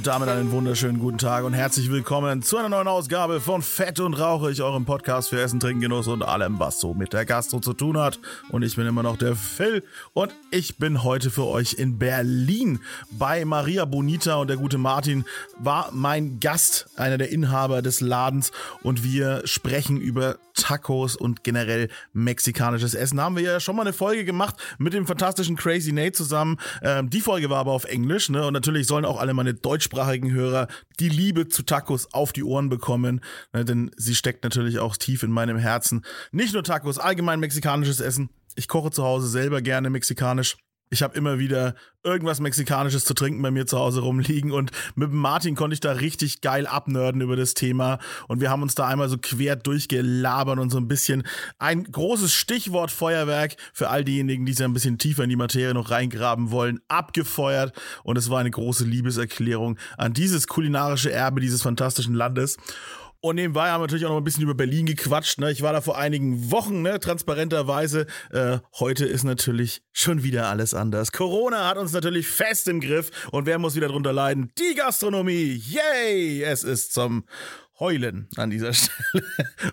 Und damit einen wunderschönen guten Tag und herzlich willkommen zu einer neuen Ausgabe von Fett und Rauchig, eurem Podcast für Essen, Trinken, Genuss und allem, was so mit der Gastro zu tun hat. Und ich bin immer noch der Phil und ich bin heute für euch in Berlin bei Maria Bonita und der gute Martin war mein Gast, einer der Inhaber des Ladens und wir sprechen über Tacos und generell mexikanisches Essen. Haben wir ja schon mal eine Folge gemacht mit dem fantastischen Crazy Nate zusammen. Ähm, die Folge war aber auf Englisch, ne? Und natürlich sollen auch alle meine deutschsprachigen Hörer die Liebe zu Tacos auf die Ohren bekommen, ne? denn sie steckt natürlich auch tief in meinem Herzen. Nicht nur Tacos, allgemein mexikanisches Essen. Ich koche zu Hause selber gerne mexikanisch. Ich habe immer wieder irgendwas Mexikanisches zu trinken bei mir zu Hause rumliegen und mit Martin konnte ich da richtig geil abnörden über das Thema und wir haben uns da einmal so quer durchgelabert und so ein bisschen ein großes Stichwort Feuerwerk für all diejenigen, die sich ein bisschen tiefer in die Materie noch reingraben wollen, abgefeuert und es war eine große Liebeserklärung an dieses kulinarische Erbe dieses fantastischen Landes. Und nebenbei haben wir natürlich auch noch ein bisschen über Berlin gequatscht. Ne? Ich war da vor einigen Wochen, ne? transparenterweise. Äh, heute ist natürlich schon wieder alles anders. Corona hat uns natürlich fest im Griff. Und wer muss wieder drunter leiden? Die Gastronomie. Yay! Es ist zum heulen an dieser Stelle.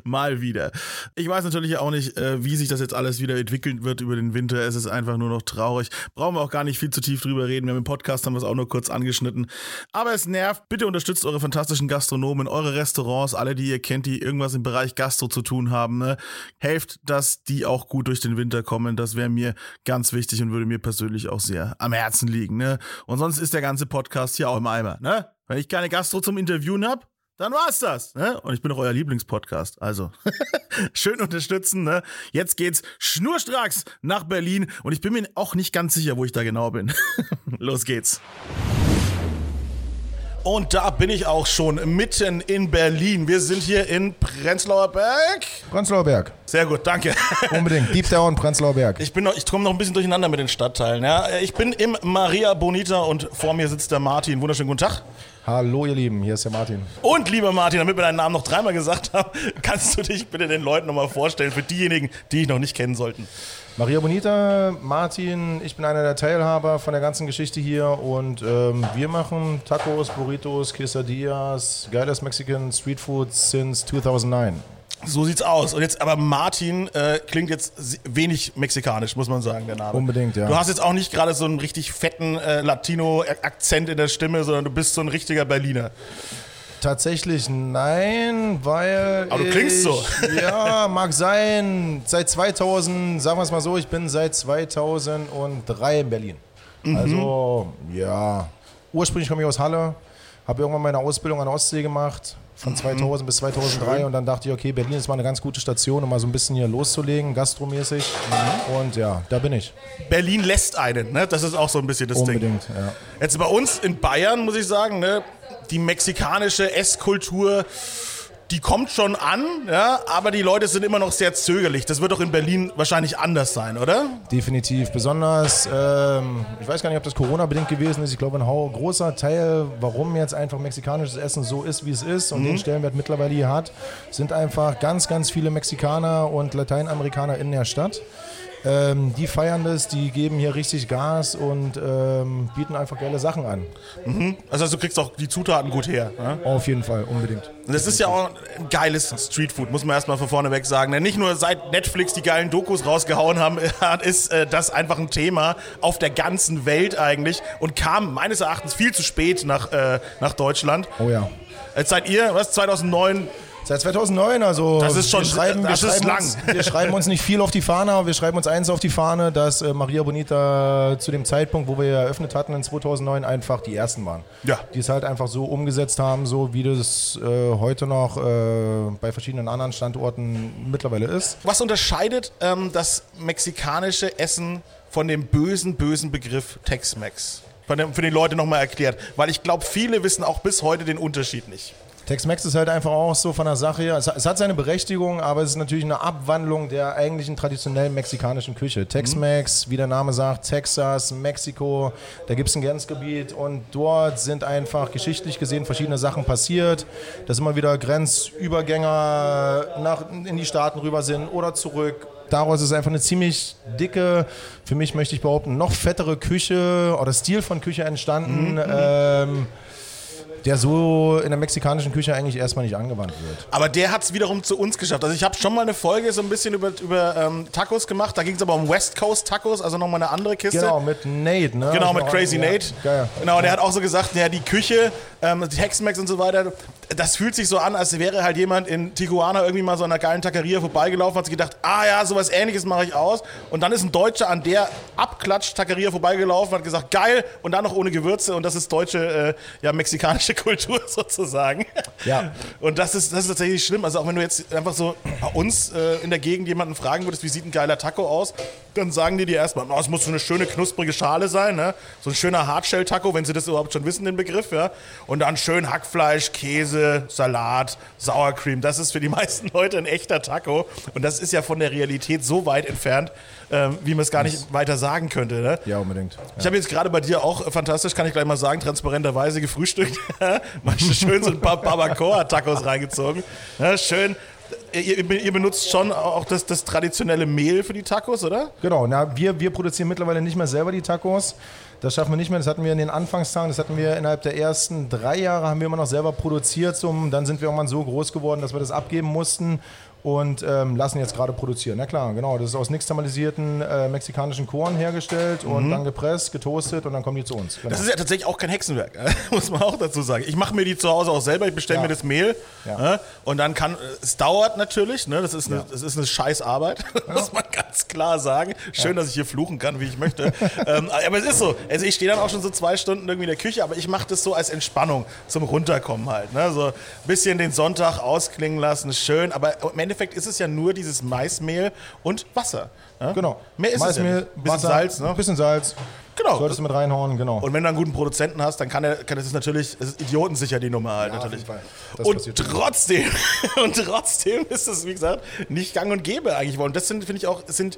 Mal wieder. Ich weiß natürlich auch nicht, äh, wie sich das jetzt alles wieder entwickeln wird über den Winter. Es ist einfach nur noch traurig. Brauchen wir auch gar nicht viel zu tief drüber reden. Wir haben im Podcast haben wir es auch nur kurz angeschnitten. Aber es nervt. Bitte unterstützt eure fantastischen Gastronomen, eure Restaurants, alle, die ihr kennt, die irgendwas im Bereich Gastro zu tun haben. Ne? Helft, dass die auch gut durch den Winter kommen. Das wäre mir ganz wichtig und würde mir persönlich auch sehr am Herzen liegen. Ne? Und sonst ist der ganze Podcast hier auch im Eimer. Ne? Wenn ich keine Gastro zum Interviewen habe, dann war's das. Ne? Und ich bin auch euer Lieblingspodcast. Also schön unterstützen. Ne? Jetzt geht's schnurstracks nach Berlin und ich bin mir auch nicht ganz sicher, wo ich da genau bin. Los geht's. Und da bin ich auch schon mitten in Berlin. Wir sind hier in Prenzlauer Berg. Prenzlauer Berg. Sehr gut, danke. Unbedingt. Deep Down, Prenzlauer Berg. Ich, bin noch, ich komme noch ein bisschen durcheinander mit den Stadtteilen. Ja? Ich bin im Maria Bonita und vor mir sitzt der Martin. Wunderschönen guten Tag. Hallo ihr Lieben, hier ist der Martin. Und lieber Martin, damit wir deinen Namen noch dreimal gesagt haben, kannst du dich bitte den Leuten nochmal vorstellen, für diejenigen, die dich noch nicht kennen sollten. Maria Bonita, Martin, ich bin einer der Teilhaber von der ganzen Geschichte hier und ähm, wir machen Tacos, Burritos, Quesadillas, geiles Mexican Street Food since 2009. So sieht's aus. Und jetzt aber Martin äh, klingt jetzt wenig mexikanisch, muss man sagen, der Name. Unbedingt, ja. Du hast jetzt auch nicht gerade so einen richtig fetten äh, Latino-Akzent in der Stimme, sondern du bist so ein richtiger Berliner. Tatsächlich nein, weil. Aber du ich, klingst so. Ja, mag sein. Seit 2000, sagen wir es mal so, ich bin seit 2003 in Berlin. Mhm. Also, ja. Ursprünglich komme ich aus Halle, habe irgendwann meine Ausbildung an der Ostsee gemacht, von 2000 bis 2003. Schön. Und dann dachte ich, okay, Berlin ist mal eine ganz gute Station, um mal so ein bisschen hier loszulegen, gastromäßig. Und ja, da bin ich. Berlin lässt einen, ne? Das ist auch so ein bisschen das Ding. Unbedingt, ja. Jetzt bei uns in Bayern, muss ich sagen, ne? Die mexikanische Esskultur, die kommt schon an, ja, aber die Leute sind immer noch sehr zögerlich. Das wird doch in Berlin wahrscheinlich anders sein, oder? Definitiv. Besonders, ähm, ich weiß gar nicht, ob das Corona-bedingt gewesen ist. Ich glaube, ein hau- großer Teil, warum jetzt einfach mexikanisches Essen so ist, wie es ist und den Stellenwert mittlerweile hier hat, sind einfach ganz, ganz viele Mexikaner und Lateinamerikaner in der Stadt. Ähm, die feiern das, die geben hier richtig Gas und ähm, bieten einfach geile Sachen an. Also du kriegst auch die Zutaten gut her. Ne? Auf jeden Fall, unbedingt. Und das ist ja auch ein geiles Streetfood, muss man erstmal von vorne weg sagen. Denn nicht nur seit Netflix die geilen Dokus rausgehauen haben, ist äh, das einfach ein Thema auf der ganzen Welt eigentlich und kam meines Erachtens viel zu spät nach, äh, nach Deutschland. Oh ja. Jetzt seid ihr, was, 2009? Seit 2009, also Das ist schon- wir schreiben, das wir ist schreiben lang. Uns, wir schreiben uns nicht viel auf die Fahne, aber wir schreiben uns eins auf die Fahne, dass äh, Maria Bonita zu dem Zeitpunkt, wo wir eröffnet hatten in 2009, einfach die ersten waren. Ja. Die es halt einfach so umgesetzt haben, so wie das äh, heute noch äh, bei verschiedenen anderen Standorten mittlerweile ist. Was unterscheidet ähm, das mexikanische Essen von dem bösen, bösen Begriff Tex-Mex? Für die Leute nochmal erklärt. Weil ich glaube, viele wissen auch bis heute den Unterschied nicht. Tex-Mex ist halt einfach auch so von der Sache her. Es, es, hat seine Berechtigung, aber es ist natürlich eine Abwandlung der eigentlichen traditionellen mexikanischen Küche. Tex-Mex, wie der Name sagt, Texas, Mexiko, da gibt es ein Grenzgebiet und dort sind einfach geschichtlich gesehen verschiedene Sachen passiert, dass immer wieder Grenzübergänger nach, in die Staaten rüber sind oder zurück daraus ist einfach eine ziemlich dicke, für mich möchte ich behaupten, noch fettere Küche oder Stil von Küche entstanden. Mhm. Ähm, der so in der mexikanischen Küche eigentlich erstmal nicht angewandt wird. Aber der hat es wiederum zu uns geschafft. Also ich habe schon mal eine Folge so ein bisschen über, über ähm, Tacos gemacht. Da ging es aber um West Coast Tacos, also nochmal eine andere Kiste. Genau, mit Nate, ne? Genau, mit Crazy Nate. Ja, genau, und der hat auch so gesagt, ja, die Küche, ähm, Tex-Mex und so weiter, das fühlt sich so an, als wäre halt jemand in Tijuana irgendwie mal so an einer geilen Taqueria vorbeigelaufen, hat sich gedacht, ah ja, sowas ähnliches mache ich aus. Und dann ist ein Deutscher an der abklatscht Taqueria vorbeigelaufen, hat gesagt, geil, und dann noch ohne Gewürze. Und das ist deutsche, äh, ja, mexikanische Kultur sozusagen. Ja. Und das ist, das ist tatsächlich schlimm. Also auch wenn du jetzt einfach so bei uns äh, in der Gegend jemanden fragen würdest, wie sieht ein geiler Taco aus, dann sagen die dir erstmal, oh, es muss so eine schöne knusprige Schale sein, ne? so ein schöner Hardshell-Taco, wenn sie das überhaupt schon wissen, den Begriff. Ja? Und dann schön Hackfleisch, Käse, Salat, Sour Cream. Das ist für die meisten Leute ein echter Taco. Und das ist ja von der Realität so weit entfernt, ähm, wie man es gar nicht weiter sagen könnte. Ne? Ja, unbedingt. Ja. Ich habe jetzt gerade bei dir auch fantastisch, kann ich gleich mal sagen, transparenterweise gefrühstückt. Manche schön so ein paar Barbacoa-Tacos reingezogen. Ja, schön Ihr, ihr, benutzt schon auch das, das, traditionelle Mehl für die Tacos, oder? Genau, na, wir, wir produzieren mittlerweile nicht mehr selber die Tacos. Das schaffen wir nicht mehr. Das hatten wir in den Anfangstagen, das hatten wir innerhalb der ersten drei Jahre, haben wir immer noch selber produziert. Dann sind wir irgendwann so groß geworden, dass wir das abgeben mussten und ähm, lassen jetzt gerade produzieren. Na klar, genau. Das ist aus nixtamalisierten äh, mexikanischen Korn hergestellt mhm. und dann gepresst, getoastet und dann kommen die zu uns. Genau. Das ist ja tatsächlich auch kein Hexenwerk, muss man auch dazu sagen. Ich mache mir die zu Hause auch selber, ich bestelle ja. mir das Mehl ja. äh, und dann kann, es dauert natürlich, ne? das, ist eine, ja. das ist eine scheiß Arbeit, muss man ganz klar sagen. Schön, dass ich hier fluchen kann, wie ich möchte. ähm, aber es ist so, also ich stehe dann auch schon so zwei Stunden irgendwie in der Küche, aber ich mache das so als Entspannung, zum Runterkommen halt. Ne? So ein bisschen den Sonntag ausklingen lassen, schön, aber im Endeffekt ist es ja nur dieses Maismehl und Wasser. Ja? Genau. Mehr ist Maismehl, es ja Bisschen Wasser, Salz, ne? Bisschen Salz. Genau. Solltest du mit reinhauen, genau. Und wenn du einen guten Produzenten hast, dann kann er, kann das ist natürlich, das ist idiotensicher die Nummer halt ja, natürlich. und trotzdem, und trotzdem ist es, wie gesagt, nicht gang und gäbe eigentlich. Und das sind, finde ich auch, sind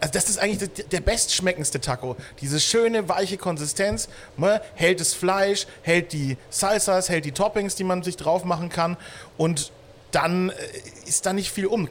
also das ist eigentlich der bestschmeckendste Taco. Diese schöne, weiche Konsistenz, ne? hält das Fleisch, hält die Salsas, hält die Toppings, die man sich drauf machen kann und dann äh, ist da nicht viel um.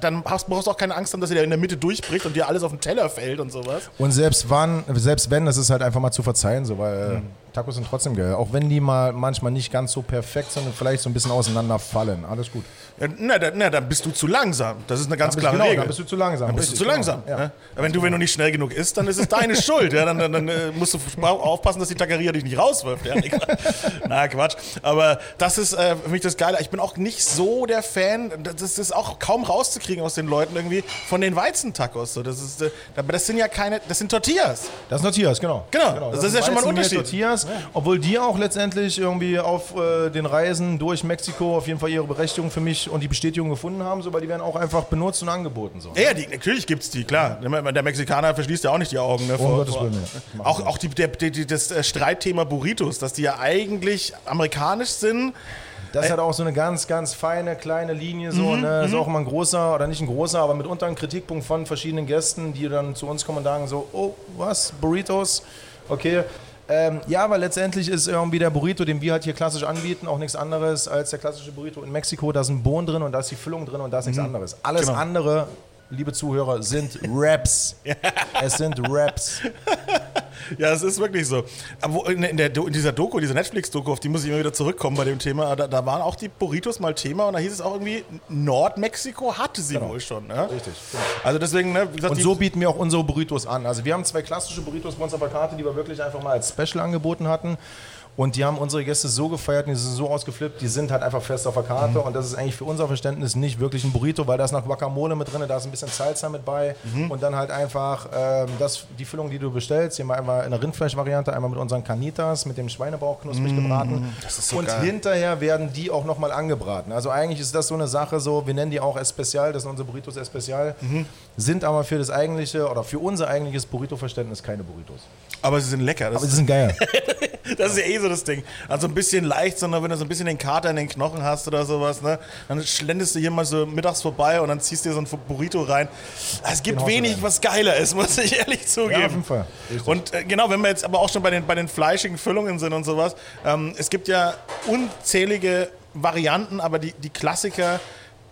Dann brauchst du auch keine Angst haben, dass er in der Mitte durchbricht und dir alles auf den Teller fällt und sowas. Und selbst wann, selbst wenn, das ist halt einfach mal zu verzeihen, so, weil mhm. Tacos sind trotzdem geil. Auch wenn die mal manchmal nicht ganz so perfekt sind und vielleicht so ein bisschen auseinanderfallen. Alles gut. Ja, na, da, na, dann bist du zu langsam. Das ist eine ganz klare genau, Regel. Dann bist du zu langsam. Dann bist Richtig, du zu langsam. Genau. Ja. Wenn du, wenn du nicht schnell genug isst, dann ist es deine Schuld. Ja, dann, dann, dann, äh, musst du aufpassen, dass die Taqueria dich nicht rauswirft. Ja, na, Quatsch. Aber das ist äh, für mich das Geile. Ich bin auch nicht so der Fan, das ist auch kaum rauszukriegen aus den Leuten irgendwie, von den Weizentacos. So, das, ist, äh, das sind ja keine, das sind Tortillas. Das sind Tortillas, genau. Genau, genau. Das, das, ist ja schon mal ein Unterschied. Tortillas, obwohl die auch letztendlich irgendwie auf äh, den Reisen durch Mexiko auf jeden Fall ihre Berechtigung für mich und die Bestätigung gefunden haben, so, weil die werden auch einfach benutzt und angeboten. So. Ja, die, natürlich gibt es die, klar. Der Mexikaner verschließt ja auch nicht die Augen. Ne, vor, vor. Willen, ja. Auch, auch die, der, die, das äh, Streitthema Burritos, dass die ja eigentlich amerikanisch sind. Das hat auch so eine ganz, ganz feine kleine Linie. So, mhm, ne? ist mhm. auch immer ein großer, oder nicht ein großer, aber mitunter ein Kritikpunkt von verschiedenen Gästen, die dann zu uns kommen und sagen so, oh, was, Burritos? Okay, ähm, ja, weil letztendlich ist irgendwie der Burrito, den wir halt hier klassisch anbieten, auch nichts anderes als der klassische Burrito in Mexiko. Da sind Bohnen drin und da ist die Füllung drin und da ist nichts mhm. anderes. Alles genau. andere, liebe Zuhörer, sind Raps. es sind Raps. Ja, es ist wirklich so. Aber in, der, in dieser Doku, dieser Netflix-Doku, auf die muss ich immer wieder zurückkommen bei dem Thema, da, da, waren auch die Burritos mal Thema und da hieß es auch irgendwie, Nordmexiko hatte sie genau. wohl schon. Ne? Richtig. Genau. Also deswegen, ne, gesagt, Und so bieten wir auch unsere Burritos an. Also wir haben zwei klassische Burritos bei uns auf der Karte, die wir wirklich einfach mal als Special angeboten hatten. Und die haben unsere Gäste so gefeiert und die sind so ausgeflippt, die sind halt einfach fest auf der Karte. Mhm. Und das ist eigentlich für unser Verständnis nicht wirklich ein Burrito, weil da ist noch Guacamole mit drin, da ist ein bisschen Salsa mit bei. Mhm. Und dann halt einfach ähm, das, die Füllung, die du bestellst, hier mal einmal in der Rindfleischvariante, einmal mit unseren Canitas, mit dem Schweinebauch knusprig mhm. gebraten. So und geil. hinterher werden die auch nochmal angebraten. Also eigentlich ist das so eine Sache, so, wir nennen die auch Especial, das sind unsere Burritos Especial, mhm. sind aber für das eigentliche oder für unser eigentliches Burrito-Verständnis keine Burritos. Aber sie sind lecker. aber sie sind geil. Das ist ja eh so das Ding. Also ein bisschen leicht, sondern wenn du so ein bisschen den Kater in den Knochen hast oder sowas, ne, dann schlendest du hier mal so mittags vorbei und dann ziehst du dir so ein Burrito rein. Es gibt Genau so wenig, rein. was geiler ist, muss ich ehrlich zugeben. Ja, auf jeden Fall. Richtig. Und äh, genau, wenn wir jetzt aber auch schon bei den, bei den fleischigen Füllungen sind und sowas, ähm, es gibt ja unzählige Varianten, aber die, die Klassiker,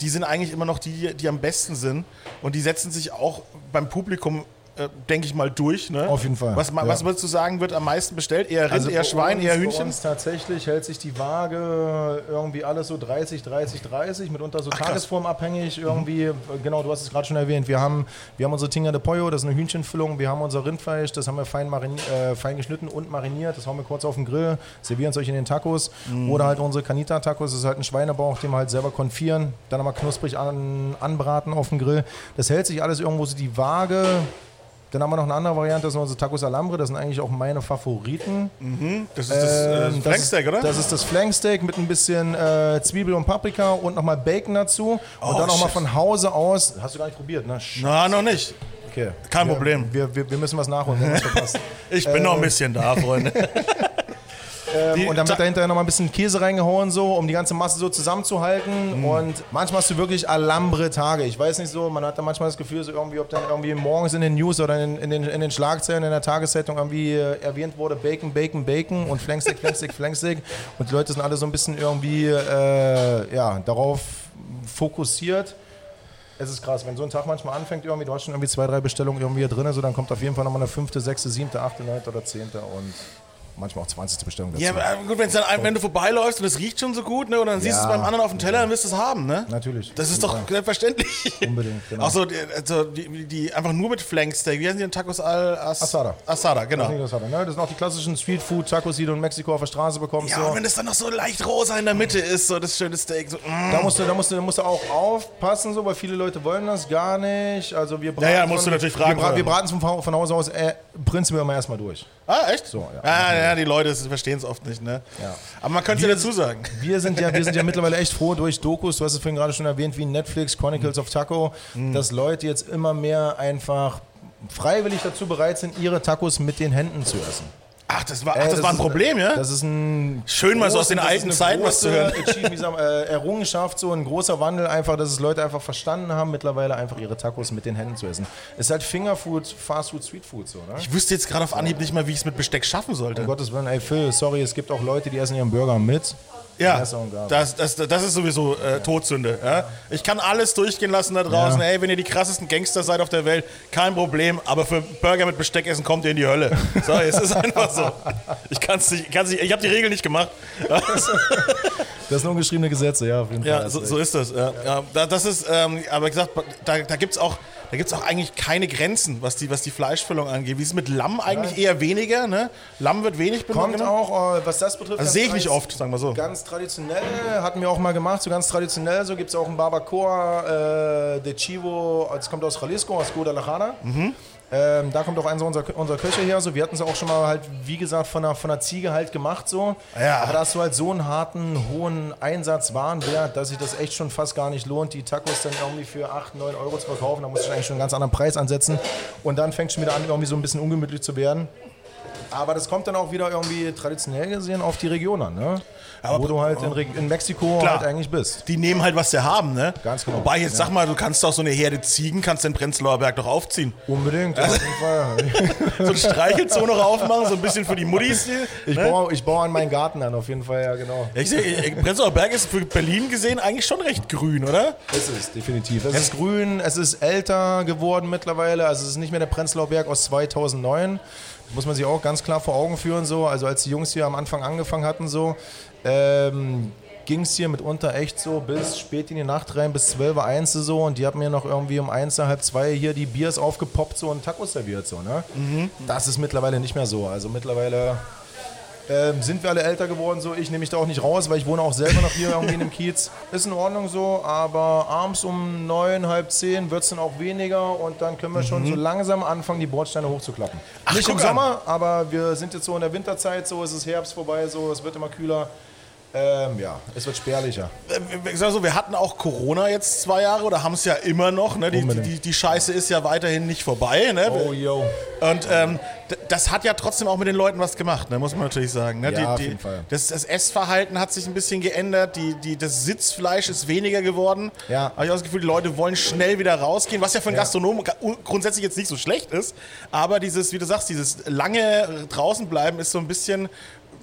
die sind eigentlich immer noch die, die am besten sind. Und die setzen sich auch beim Publikum, äh, denke ich mal, durch. Ne? Auf jeden Fall, Was, ja. was würdest du sagen, wird am meisten bestellt? Eher Rind, Also eher Schwein, uns, eher Hühnchen? uns tatsächlich hält sich die Waage irgendwie alles so 30, 30, 30, mitunter so. Mhm. tagesformabhängig irgendwie. Genau, du hast es gerade schon erwähnt. Wir haben, wir haben unsere Tinga de Pollo, das ist eine Hühnchenfüllung. Wir haben unser Rindfleisch, das haben wir fein, äh, fein geschnitten und mariniert. Das hauen wir kurz auf den Grill, servieren es euch in den Tacos. Mhm. Oder halt unsere Canita-Tacos, das ist halt ein Schweinebauch, den wir halt selber konfieren, dann nochmal knusprig an, anbraten auf dem Grill. Das hält sich alles irgendwo so die Waage. Dann haben wir noch eine andere Variante, das sind unsere Tacos Alambre, das sind eigentlich auch meine Favoriten. Das ist das, äh, Ähm, Flanksteak, das, oder? Das ist das Flanksteak mit ein bisschen äh, Zwiebel und Paprika und nochmal Bacon dazu. Und Oh, dann nochmal shit. von Hause aus. Hast du gar nicht probiert, ne? Sch- Na, noch nicht. Okay. Kein wir, Problem. Wir, wir, wir müssen was nachholen, wir haben was verpasst. Ich bin noch ein bisschen da, Freunde. Ähm, Die- und dann wird dahinter nochmal ein bisschen Käse reingehauen, so, um die ganze Masse so zusammenzuhalten. Mhm. Und manchmal hast du wirklich Alambre-Tage. Ich weiß nicht so, man hat da manchmal das Gefühl, so irgendwie, ob dann irgendwie morgens in den News oder in, in, den, in den Schlagzeilen in der Tageszeitung irgendwie äh, erwähnt wurde, Bacon, Bacon, Bacon und Flanksteak, Flanksteak, Flanksteak. Und die Leute sind alle so ein bisschen irgendwie äh, ja, darauf fokussiert. Es ist krass, wenn so ein Tag manchmal anfängt, irgendwie, du hast schon irgendwie zwei, drei Bestellungen irgendwie hier drin, so dann kommt auf jeden Fall nochmal eine fünfte, sechste, siebte, achte, neunte oder zehnte und manchmal auch 20. Bestellung dazu. Ja, aber äh, gut, wenn's dann, wenn du vorbeiläufst und es riecht schon so gut, ne, und dann siehst du es Ja. beim anderen auf dem Teller, dann wirst du es haben, ne? Natürlich. Das ist doch selbstverständlich. Unbedingt, genau. Auch so, die, also die, die einfach nur mit Flanksteak. Wie heißen die denn? Tacos al As Asada. Asada, genau. Das, das, ne? das sind auch die klassischen Streetfood-Tacos, die du in Mexiko auf der Straße bekommst. Ja, so. und wenn es dann noch so leicht rosa in der Mitte ist, so das schöne Steak. So, mm. da musst, du, da, musst du, da musst du auch aufpassen, so, weil viele Leute wollen das gar nicht. Also wir braten Ja, ja, musst von, du natürlich fragen Wir, bra vorher. wir braten es von, von Hause aus äh, prinzipiell immer erstmal durch. Ah, echt? So, ja. ja. Ja, die Leute verstehen es oft nicht, ne? Ja. Aber man könnte ja dazu sagen. Wir sind ja, wir sind ja mittlerweile echt froh durch Dokus, du hast es vorhin gerade schon erwähnt, wie Netflix, Chronicles of Taco, Mhm. dass Leute jetzt immer mehr einfach freiwillig dazu bereit sind, ihre Tacos mit den Händen zu essen. Ach, das war, ach, Ey, das war ein Problem, ja? Das ist ein Schön, mal so aus den das alten Zeiten was zu hören. Äh, Errungenschaft, so ein großer Wandel einfach, dass es Leute einfach verstanden haben, mittlerweile einfach ihre Tacos mit den Händen zu essen. Ist halt Fingerfood, Fastfood, Streetfood so, ne? Ich wüsste jetzt gerade auf Anhieb nicht mal, wie ich es mit Besteck schaffen sollte. Um Gottes Willen, ey Phil, sorry, es gibt auch Leute, die essen ihren Burger mit. Ja, das, das, das ist sowieso äh, Todsünde. Ja? Ich kann alles durchgehen lassen da draußen. Ja. Ey, wenn ihr die krassesten Gangster seid auf der Welt, kein Problem. Aber für Burger mit Besteck essen kommt ihr in die Hölle. So, es ist einfach so. Ich kann's nicht, kann's nicht, ich habe die Regel nicht gemacht. Das sind ungeschriebene Gesetze, ja, auf jeden Fall. Ja, so, so ist das. Ja. Ja, da- das ist, ähm, aber gesagt, da, da gibt es auch, da gibt's auch eigentlich keine Grenzen, was die, was die Fleischfüllung angeht. Wie ist es mit Lamm eigentlich eher weniger? Ne? Lamm wird wenig Kommt benutzt. auch, äh, was das betrifft. Also ganz sehe ich nicht oft, sagen wir so. Ganz traditionell, hatten wir auch mal gemacht, so ganz traditionell, so gibt es auch einen Barbacoa äh, de Chivo, das kommt aus Jalisco, aus Guadalajara. Mhm. Ähm, da kommt auch eins unserer, unserer Köche her. So. Wir hatten es auch schon mal halt, wie gesagt, von einer, von einer Ziege halt gemacht. So. Ja. Aber da hast du halt so einen harten, hohen Einsatz Warenwert, dass sich das echt schon fast gar nicht lohnt, die Tacos dann irgendwie für 8, 9 Euro zu verkaufen. Da musst du eigentlich schon einen ganz anderen Preis ansetzen. Und dann fängt es schon wieder an, irgendwie so ein bisschen ungemütlich zu werden. Aber das kommt dann auch wieder irgendwie traditionell gesehen auf die Region an, ne? Aber- Wo du halt in, Re- in Mexiko Klar. halt eigentlich bist. Die nehmen halt, was sie haben, ne? Ganz genau. Wobei, jetzt sag mal, du kannst doch so eine Herde Ziegen, kannst den Prenzlauer Berg doch aufziehen. Unbedingt, ja, auf jeden Fall. So ein Streichelzoo noch aufmachen, so ein bisschen für die Muttis hier. Ich, ne? baue, ich baue an meinen Garten an, auf jeden Fall, ja, genau. Ja, ich seh, Prenzlauer Berg ist für Berlin gesehen eigentlich schon recht grün, oder? Es ist, definitiv. Es ist grün, es ist älter geworden mittlerweile. Also es ist nicht mehr der Prenzlauer Berg aus 2009. Muss man sich auch ganz klar vor Augen führen. So. Also als die Jungs hier am Anfang angefangen hatten, so, ähm, ging es hier mitunter echt so bis spät in die Nacht rein, bis 12 Uhr 1 so. Und die haben mir noch irgendwie um 1, halb 2 hier die Biers aufgepoppt so und Tacos serviert. So, ne? Das ist mittlerweile nicht mehr so. Also mittlerweile ähm, sind wir alle älter geworden, so ich nehme mich da auch nicht raus, weil ich wohne auch selber noch hier irgendwie in dem Kiez. Ist in Ordnung so, aber abends um neun, halb zehn wird es dann auch weniger und dann können wir schon so langsam anfangen, die Bordsteine hochzuklappen. nicht im guck an. Sommer, aber wir sind jetzt so in der Winterzeit, so es ist Herbst vorbei, so es wird immer kühler. Ähm, ja, es wird spärlicher. Äh, Ich sag so, wir hatten auch Corona jetzt zwei Jahre oder haben es ja immer noch. Ne? Die, die, die, Scheiße ist ja weiterhin nicht vorbei. Ne? Oh, yo. Und ähm, das hat ja trotzdem auch mit den Leuten was gemacht, ne? muss man natürlich sagen. Ne? Ja, die, auf jeden Fall. Das, das Essverhalten hat sich ein bisschen geändert. Die, die, das Sitzfleisch ist weniger geworden. Ja. Habe ich auch das Gefühl, die Leute wollen schnell wieder rausgehen, was ja für einen Ja. Gastronomen ga- grundsätzlich jetzt nicht so schlecht ist. Aber dieses, wie du sagst, dieses lange draußen bleiben ist so ein bisschen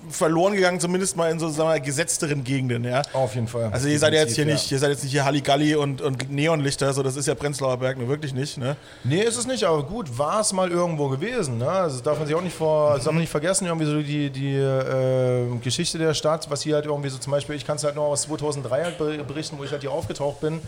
verloren gegangen, zumindest mal in so sagen wir, gesetzteren Gegenden. Ja? Auf jeden Fall. Also ihr seid ja jetzt hier Definitiv, nicht, ihr seid jetzt nicht hier Halligalli und, und Neonlichter, so das ist ja Prenzlauer Berg nur wirklich nicht, ne? Nee, ist es nicht, aber gut, war es mal irgendwo gewesen. Ne? Also das darf man sich auch nicht vor, das darf man nicht vergessen, irgendwie so die, die äh, Geschichte der Stadt, was hier halt irgendwie so zum Beispiel, ich kann es halt noch aus 2003 halt ber- berichten, wo ich halt hier aufgetaucht bin.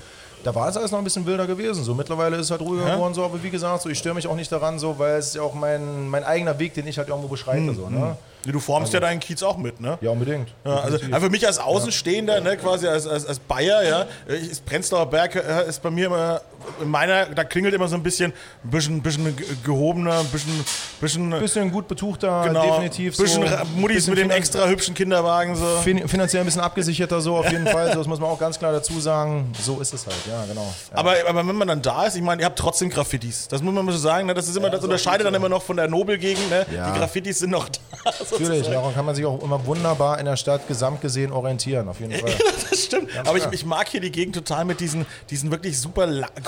Da war es alles noch ein bisschen wilder gewesen. So mittlerweile ist es halt ruhiger Ja. geworden, so, aber wie gesagt, so, ich störe mich auch nicht daran, so, weil es ist ja auch mein, mein eigener Weg, den ich halt irgendwo beschreite. So, ne? Du formst ja deinen Kiez auch mit, ne? Ja, unbedingt. Ja, also also für mich als Außenstehender, ne, quasi als, als, als Bayer, ja, ich- ist Prenzlauer Berg äh, ist bei mir immer, in meiner, da klingelt immer so ein bisschen, ein bisschen, bisschen ge- gehobener, ein bisschen, bisschen, bisschen gut betuchter, genau, definitiv. bisschen so, Muttis mit dem extra hübschen Kinderwagen, so. fin finanziell ein bisschen abgesicherter, so auf jeden Fall. So, das muss man auch ganz klar dazu sagen. So ist es halt, ja, genau. Ja. Aber, aber wenn man dann da ist, ich meine, ihr habt trotzdem Graffitis. Das muss man so sagen, ne? das ist immer, das unterscheidet dann immer noch von der Nobelgegend, ne? Ja. Die Graffitis sind noch da. Natürlich, daran kann man sich auch immer wunderbar in der Stadt gesamt gesehen orientieren, auf jeden Fall. Das stimmt. Aber ich, ich mag hier die Gegend total mit diesen, diesen wirklich super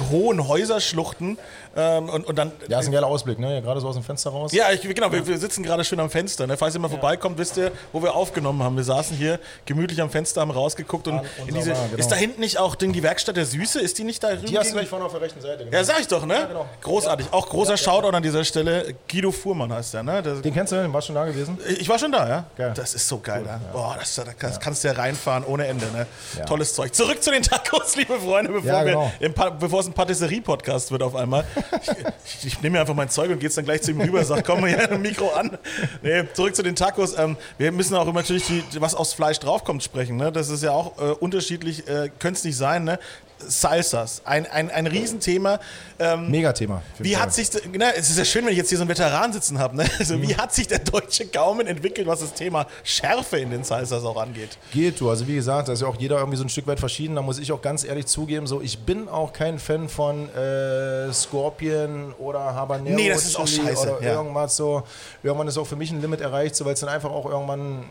hohen Häuserschluchten. Ähm, und, und dann. Ja, ist ein geiler Ausblick, ne? Ja, gerade so aus dem Fenster raus. Ja, ich, genau, wir, wir sitzen gerade schön am Fenster. Ne? Falls ihr mal vorbeikommt, wisst ihr, wo wir aufgenommen haben. Wir saßen hier gemütlich am Fenster, haben rausgeguckt und unserer diese, Bar, genau. ist da hinten nicht auch Ding, die Werkstatt der Süße? Ist die nicht da drüben? Die hast du gleich vorne auf der rechten Seite. genau. ja, sag ich doch, ne? genau. Großartig. Auch großer Shoutout an dieser Stelle. Guido Fuhrmann heißt der, ne? Der, Den kennst du, den warst schon da gewesen? ich war schon da, ja? Geil. Das ist so geil, ne? Boah, das, da kannst, kannst du ja reinfahren ohne Ende, ne? Ja. Tolles Zeug. Zurück zu den Tacos, liebe Freunde, bevor, Ja, genau. wir bevor es ein Patisserie-Podcast wird auf einmal. Ich, ich, ich nehme mir einfach mein Zeug und gehe jetzt dann gleich zu ihm rüber, sag, komm mal hier ein Mikro an. Nee, zurück zu den Tacos. Ähm, wir müssen auch immer natürlich, die, was aufs Fleisch draufkommt, sprechen. Ne? Das ist ja auch äh, unterschiedlich, äh, könnte es nicht sein, ne? Salsas, ein, ein, ein Riesenthema. Ähm, Megathema. wie Fall. hat sich, na, es ist ja schön, wenn ich jetzt hier so einen Veteran sitzen habe, ne? also, Mhm. wie hat sich der deutsche Gaumen entwickelt, was das Thema Schärfe in den Salsas auch angeht? Geht du. Also wie gesagt, da ist ja auch jeder irgendwie so ein Stück weit verschieden. Da muss ich auch ganz ehrlich zugeben, so ich bin auch kein Fan von äh, Scorpion oder Habanero Nee, das ist auch scheiße, oder ja. irgendwas so. Irgendwann ist auch für mich ein Limit erreicht, so, weil es dann einfach auch irgendwann,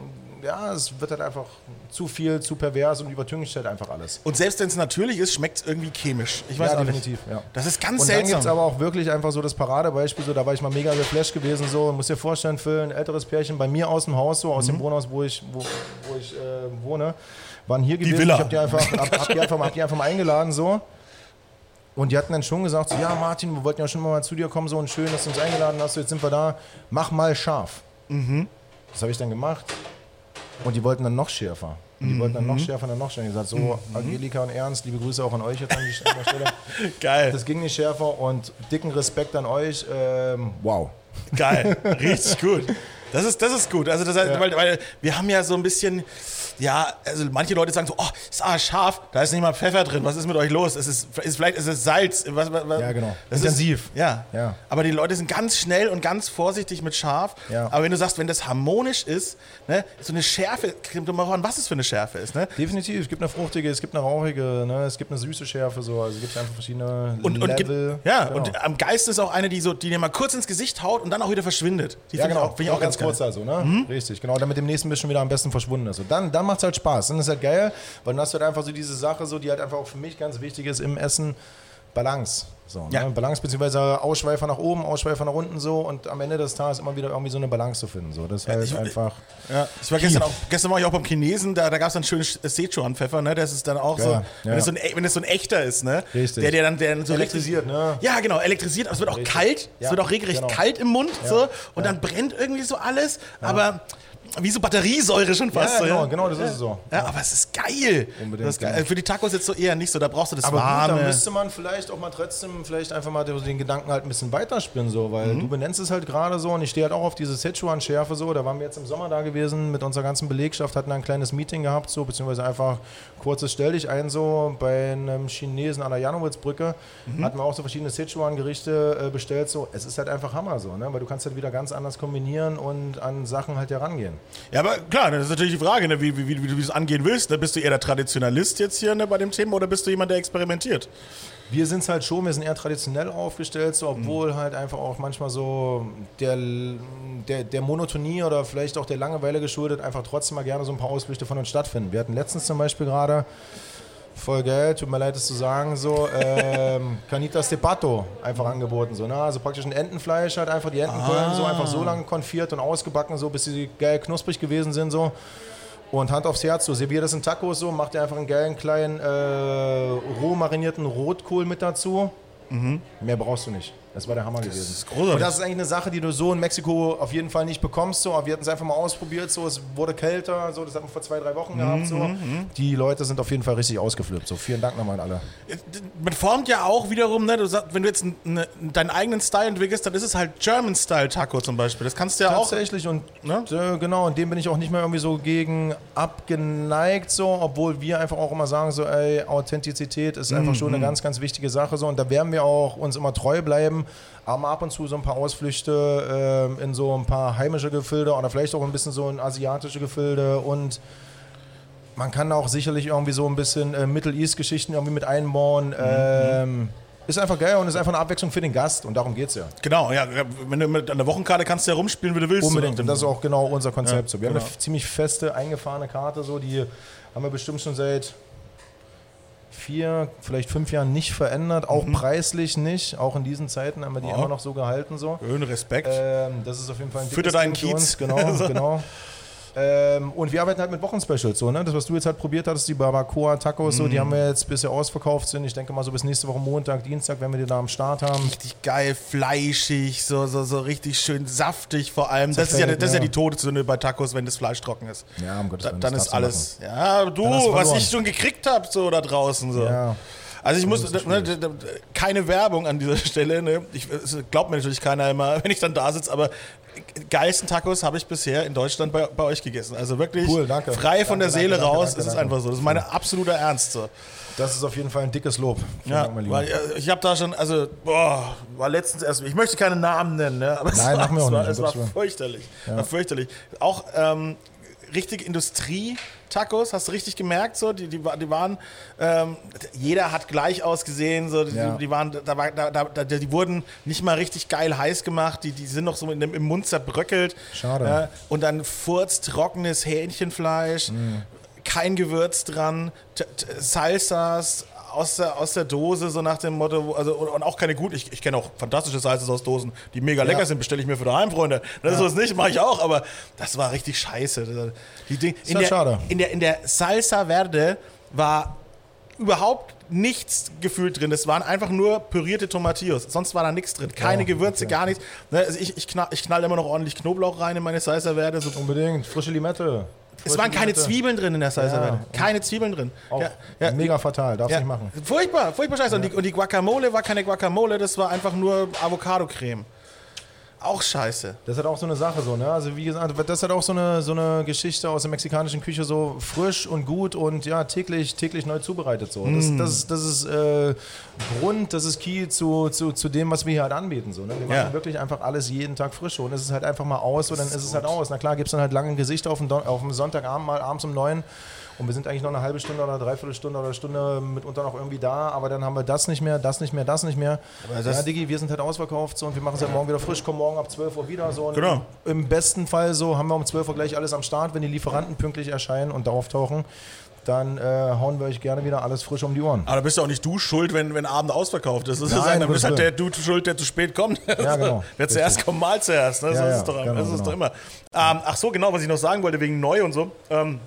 ja, es wird halt einfach zu viel, zu pervers und übertüncht halt einfach alles. Und selbst wenn es natürlich ist, schmeckt es irgendwie chemisch. Ich weiß Ja, auch definitiv, nicht. ja. Das ist ganz Und dann gibt seltsam. es aber auch wirklich einfach so das Paradebeispiel, so, da war ich mal mega geflasht gewesen, so, muss dir vorstellen, für ein älteres Pärchen bei mir aus dem Haus, so aus Mhm. dem Wohnhaus, wo ich, wo, wo ich äh, wohne, waren hier gewesen. Villa. Ich hab die einfach, hab, hab die einfach, mal- hab die einfach mal eingeladen, so. Und die hatten dann schon gesagt, so, ja Martin, wir wollten ja schon mal zu dir kommen, so und schön, dass du uns eingeladen hast, so, jetzt sind wir da, mach mal scharf. Mhm. Das habe ich dann gemacht. Und die wollten dann noch schärfer. Und die wollten dann Mhm. noch schärfer, dann noch schärfer. Ich gesagt, so, Angelika und Ernst, liebe Grüße auch an euch jetzt an, die, an der Stelle. Geil, Das ging nicht schärfer und dicken Respekt an euch. Ähm, wow. geil, richtig gut. Das ist, das ist gut. Also das heißt, Ja. weil, weil wir haben ja so ein bisschen, ja, also manche Leute sagen so, oh, ist ah, scharf, da ist nicht mal Pfeffer drin. Was ist mit euch los? Es ist, ist vielleicht ist es Salz. Was, was, was- Ja, genau. Das Intensiv. Ist, ja. Ja. Aber die Leute sind ganz schnell und ganz vorsichtig mit scharf. Ja. Aber wenn du sagst, wenn das harmonisch ist, ne, so eine Schärfe, kommt immer an, was es für eine Schärfe ist, ne? Definitiv. Es gibt eine fruchtige, es gibt eine rauchige, ne? es gibt eine süße Schärfe. So. Also es gibt einfach verschiedene Und, und, gibt, ja, Genau. und am geilsten ist auch eine, die so, die dir mal kurz ins Gesicht haut und dann auch wieder verschwindet. Die ja, finde genau. ich auch, find ich auch ganz, kurz geil. also, ne? Richtig, genau. Damit dem nächsten bisschen wieder am besten verschwunden ist. Und dann, dann macht es halt Spaß. Dann ist halt geil, weil dann hast du halt einfach so diese Sache, so, die halt einfach auch für mich ganz wichtig ist im Essen. Balance. So, ne? Ja. Balance beziehungsweise Ausschweifer nach oben, Ausschweifer nach unten so und am Ende des Tages immer wieder irgendwie so eine Balance zu finden. So. Das ist halt ich- einfach. Ja, ich war gestern auch, gestern war ich auch beim Chinesen, da, da gab es dann schönen Sichuan-Pfeffer, ne? Das ist dann auch so, Ja, wenn, ja. es so ein, wenn es so ein echter ist, ne? Richtig. Der, der dann der so Elektrisiert, ne? Ja, genau, elektrisiert, aber es wird auch Richtig. kalt, es Ja, wird auch regelrecht genau. kalt im Mund, so, und dann brennt irgendwie so alles, aber wie so Batteriesäure schon fast. Ja, genau, ja? genau, das ist es so. Ja, aber es ist geil. Unbedingt, ist geil. genau. Für die Tacos jetzt so eher nicht so, da brauchst du das Aber Warme. dann müsste man vielleicht auch mal trotzdem vielleicht einfach mal den Gedanken halt ein bisschen weiterspinnen, so, weil Mhm. du benennst es halt gerade so und ich stehe halt auch auf diese Sichuan-Schärfe so. Da waren wir jetzt im Sommer da gewesen mit unserer ganzen Belegschaft, hatten ein kleines Meeting gehabt, so, beziehungsweise einfach kurzes Stell dich ein, so bei einem Chinesen an der Janowitzbrücke. Mhm. Hatten wir auch so verschiedene Sichuan-Gerichte äh, bestellt, so. Es ist halt einfach Hammer so, ne? weil du kannst halt wieder ganz anders kombinieren und an Sachen halt herangehen. Ja, aber klar, das ist natürlich die Frage, ne, wie, wie, wie, du das angehen willst. Ne? Bist du eher der Traditionalist jetzt hier ne, bei dem Thema oder bist du jemand, der experimentiert? Wir sind es halt schon, wir sind eher traditionell aufgestellt, so, obwohl Mhm. halt einfach auch manchmal so der, der, der Monotonie oder vielleicht auch der Langeweile geschuldet einfach trotzdem mal gerne so ein paar Ausflüchte von uns stattfinden. Wir hatten letztens zum Beispiel gerade, voll geil, tut mir leid, das zu sagen, so, ähm, Canitas de Pato einfach angeboten, so, ne? also praktisch ein Entenfleisch, halt einfach die Entenkeulen so einfach so lange konfiert und ausgebacken, so, bis sie geil knusprig gewesen sind, so. Und Hand aufs Herz, so serviert das in Tacos so, macht ihr einfach einen geilen kleinen äh, roh marinierten Rotkohl mit dazu. Mehr brauchst du nicht. Das war der Hammer gewesen. ist großartig. Und das ist eigentlich eine Sache, die du so in Mexiko auf jeden Fall nicht bekommst. So. Aber wir hatten es einfach mal ausprobiert. So. Es wurde kälter. So. Das hatten wir vor zwei, drei Wochen gehabt. So. Die Leute sind auf jeden Fall richtig ausgeflippt. So. Vielen Dank nochmal an alle. Man formt ja auch wiederum, ne, du sagst, wenn du jetzt ne, deinen eigenen Style entwickelst, dann ist es halt German-Style-Taco zum Beispiel. Das kannst du ja auch. Tatsächlich und Ne? äh, genau, und dem bin ich auch nicht mehr irgendwie so gegen abgeneigt, so, obwohl wir einfach auch immer sagen, so, ey, Authentizität ist einfach schon eine ganz, ganz wichtige Sache, so, und da werden wir auch uns immer treu bleiben, aber ab und zu so ein paar Ausflüchte ähm, in so ein paar heimische Gefilde oder vielleicht auch ein bisschen so in asiatische Gefilde und man kann auch sicherlich irgendwie so ein bisschen äh, Middle East-Geschichten irgendwie mit einbauen. Ähm, ist einfach geil und ist einfach eine Abwechslung für den Gast und darum geht es ja. Genau, ja. Wenn du mit an der Wochenkarte kannst du ja rumspielen, wie du willst. Unbedingt. Und das ist auch genau unser Konzept. Ja, so. Wir haben genau. eine f- ziemlich feste, eingefahrene Karte, so, die haben wir bestimmt schon seit vier, vielleicht fünf Jahren nicht verändert, auch preislich nicht. Auch in diesen Zeiten haben wir die Mhm. Ja. immer noch so gehalten. So. Schön, Respekt. Ähm, das ist auf jeden Fall ein Fütter deinen Kiez. uns. Genau, genau. Ähm, und wir arbeiten halt mit Wochenspecials. So, ne? Das, was du jetzt halt probiert hattest, die Barbacoa-Tacos, so, Mhm. die haben wir jetzt bisher ausverkauft sind. Ich denke mal so bis nächste Woche Montag, Dienstag, wenn wir die da am Start haben. richtig geil, fleischig, so, so, so richtig schön saftig vor allem. Das ist, ja, das ist ja ja. die Todessünde bei Tacos, wenn das Fleisch trocken ist. Ja, um Gottes Da, Willen, dann das ist alles. Ja, du, Dann was ich schon gekriegt habe, so da draußen. So. Ja. Also ich muss, das ne, d- keine Werbung an dieser Stelle. Ne? Ich, es glaubt mir natürlich keiner immer, wenn ich dann da sitze, aber geilsten Tacos habe ich bisher in Deutschland bei, bei euch gegessen. Also wirklich Cool, danke. frei von Danke, der Seele danke, raus. danke, ist es einfach so. Das ist mein absoluter Ernst. So. Das ist auf jeden Fall ein dickes Lob. Vielen Ja, Dank, weil äh, ich habe da schon, also, boah, war letztens erst, ich möchte keine Namen nennen, ne? aber es Nein, war, machen wir es auch war, nicht, es war fürchterlich. War fürchterlich. Auch ähm, richtig Industrie-Tacos, hast du richtig gemerkt, so, die, die, die waren, ähm, jeder hat gleich ausgesehen, so, die, Ja. die waren, da, war- da, da, die wurden nicht mal richtig geil heiß gemacht, die, die sind noch so in dem, im Mund zerbröckelt. Schade. Ja, und dann furztrockenes Hähnchenfleisch, Mm. kein Gewürz dran, t- t- Salsas aus der, aus der Dose, so nach dem Motto, also, und, auch keine guten, ich, ich kenne auch fantastische Salsas aus Dosen, die mega lecker sind, bestelle ich mir für daheim, Freunde. Das ist es nicht, mache ich auch, aber das war richtig scheiße. Die Ding, in, halt der, schade. in, der, in der Salsa Verde war überhaupt nichts gefühlt drin. Es waren einfach nur pürierte Tomatillos. Sonst war da nichts drin. Keine Oh, Gewürze, okay. gar nichts. Ne, also ich, ich, knall, ich knall immer noch ordentlich Knoblauch rein in meine Salsa Verde. So Unbedingt. Frische Limette. Es waren keine. Zwiebeln drin in der Salsa Ja. Keine Zwiebeln drin. Ja, ja, mega fatal. Darfst ja. nicht machen. Furchtbar, furchtbar scheiße. Und, die, und die Guacamole war keine Guacamole, das war einfach nur Avocado-Creme. Auch scheiße. Das ist halt auch so eine Sache so, ne? Also wie gesagt, das ist halt auch so eine, so eine Geschichte aus der mexikanischen Küche, so frisch und gut und ja, täglich, täglich neu zubereitet so. Das, Mm. das ist, das ist äh, Grund, das ist Key zu, zu, zu dem, was wir hier halt anbieten. So, ne? Wir machen Ja. wirklich einfach alles jeden Tag frisch. so. Und es ist halt einfach mal aus und dann ist es halt aus. Na klar, gibt es dann halt lange Gesichter auf dem, auf dem Sonntagabend mal abends um neun. Und wir sind eigentlich noch eine halbe Stunde oder dreiviertel Stunde oder Stunde mitunter noch irgendwie da, aber dann haben wir das nicht mehr, das nicht mehr, das nicht mehr. das- ja, Diggi, wir sind halt ausverkauft so und wir machen es halt morgen wieder frisch, kommen morgen ab 12 Uhr wieder so. Und Genau. Im besten Fall so haben wir um 12 Uhr gleich alles am Start, wenn die Lieferanten pünktlich erscheinen und da auftauchen. Dann äh, hauen wir euch gerne wieder alles frisch um die Ohren. Aber da bist ja auch nicht du schuld, wenn, wenn Abend ausverkauft ist. Das ist Nein, halt, dann bist halt der Dude schuld, der zu spät kommt. Ja, genau. Wer zuerst kommt, mal zuerst. Ne? so Ja, ist ja, es doch, genau, das ist genau. doch immer. Ähm, ach so, genau, was ich noch sagen wollte, wegen neu und so. Ähm,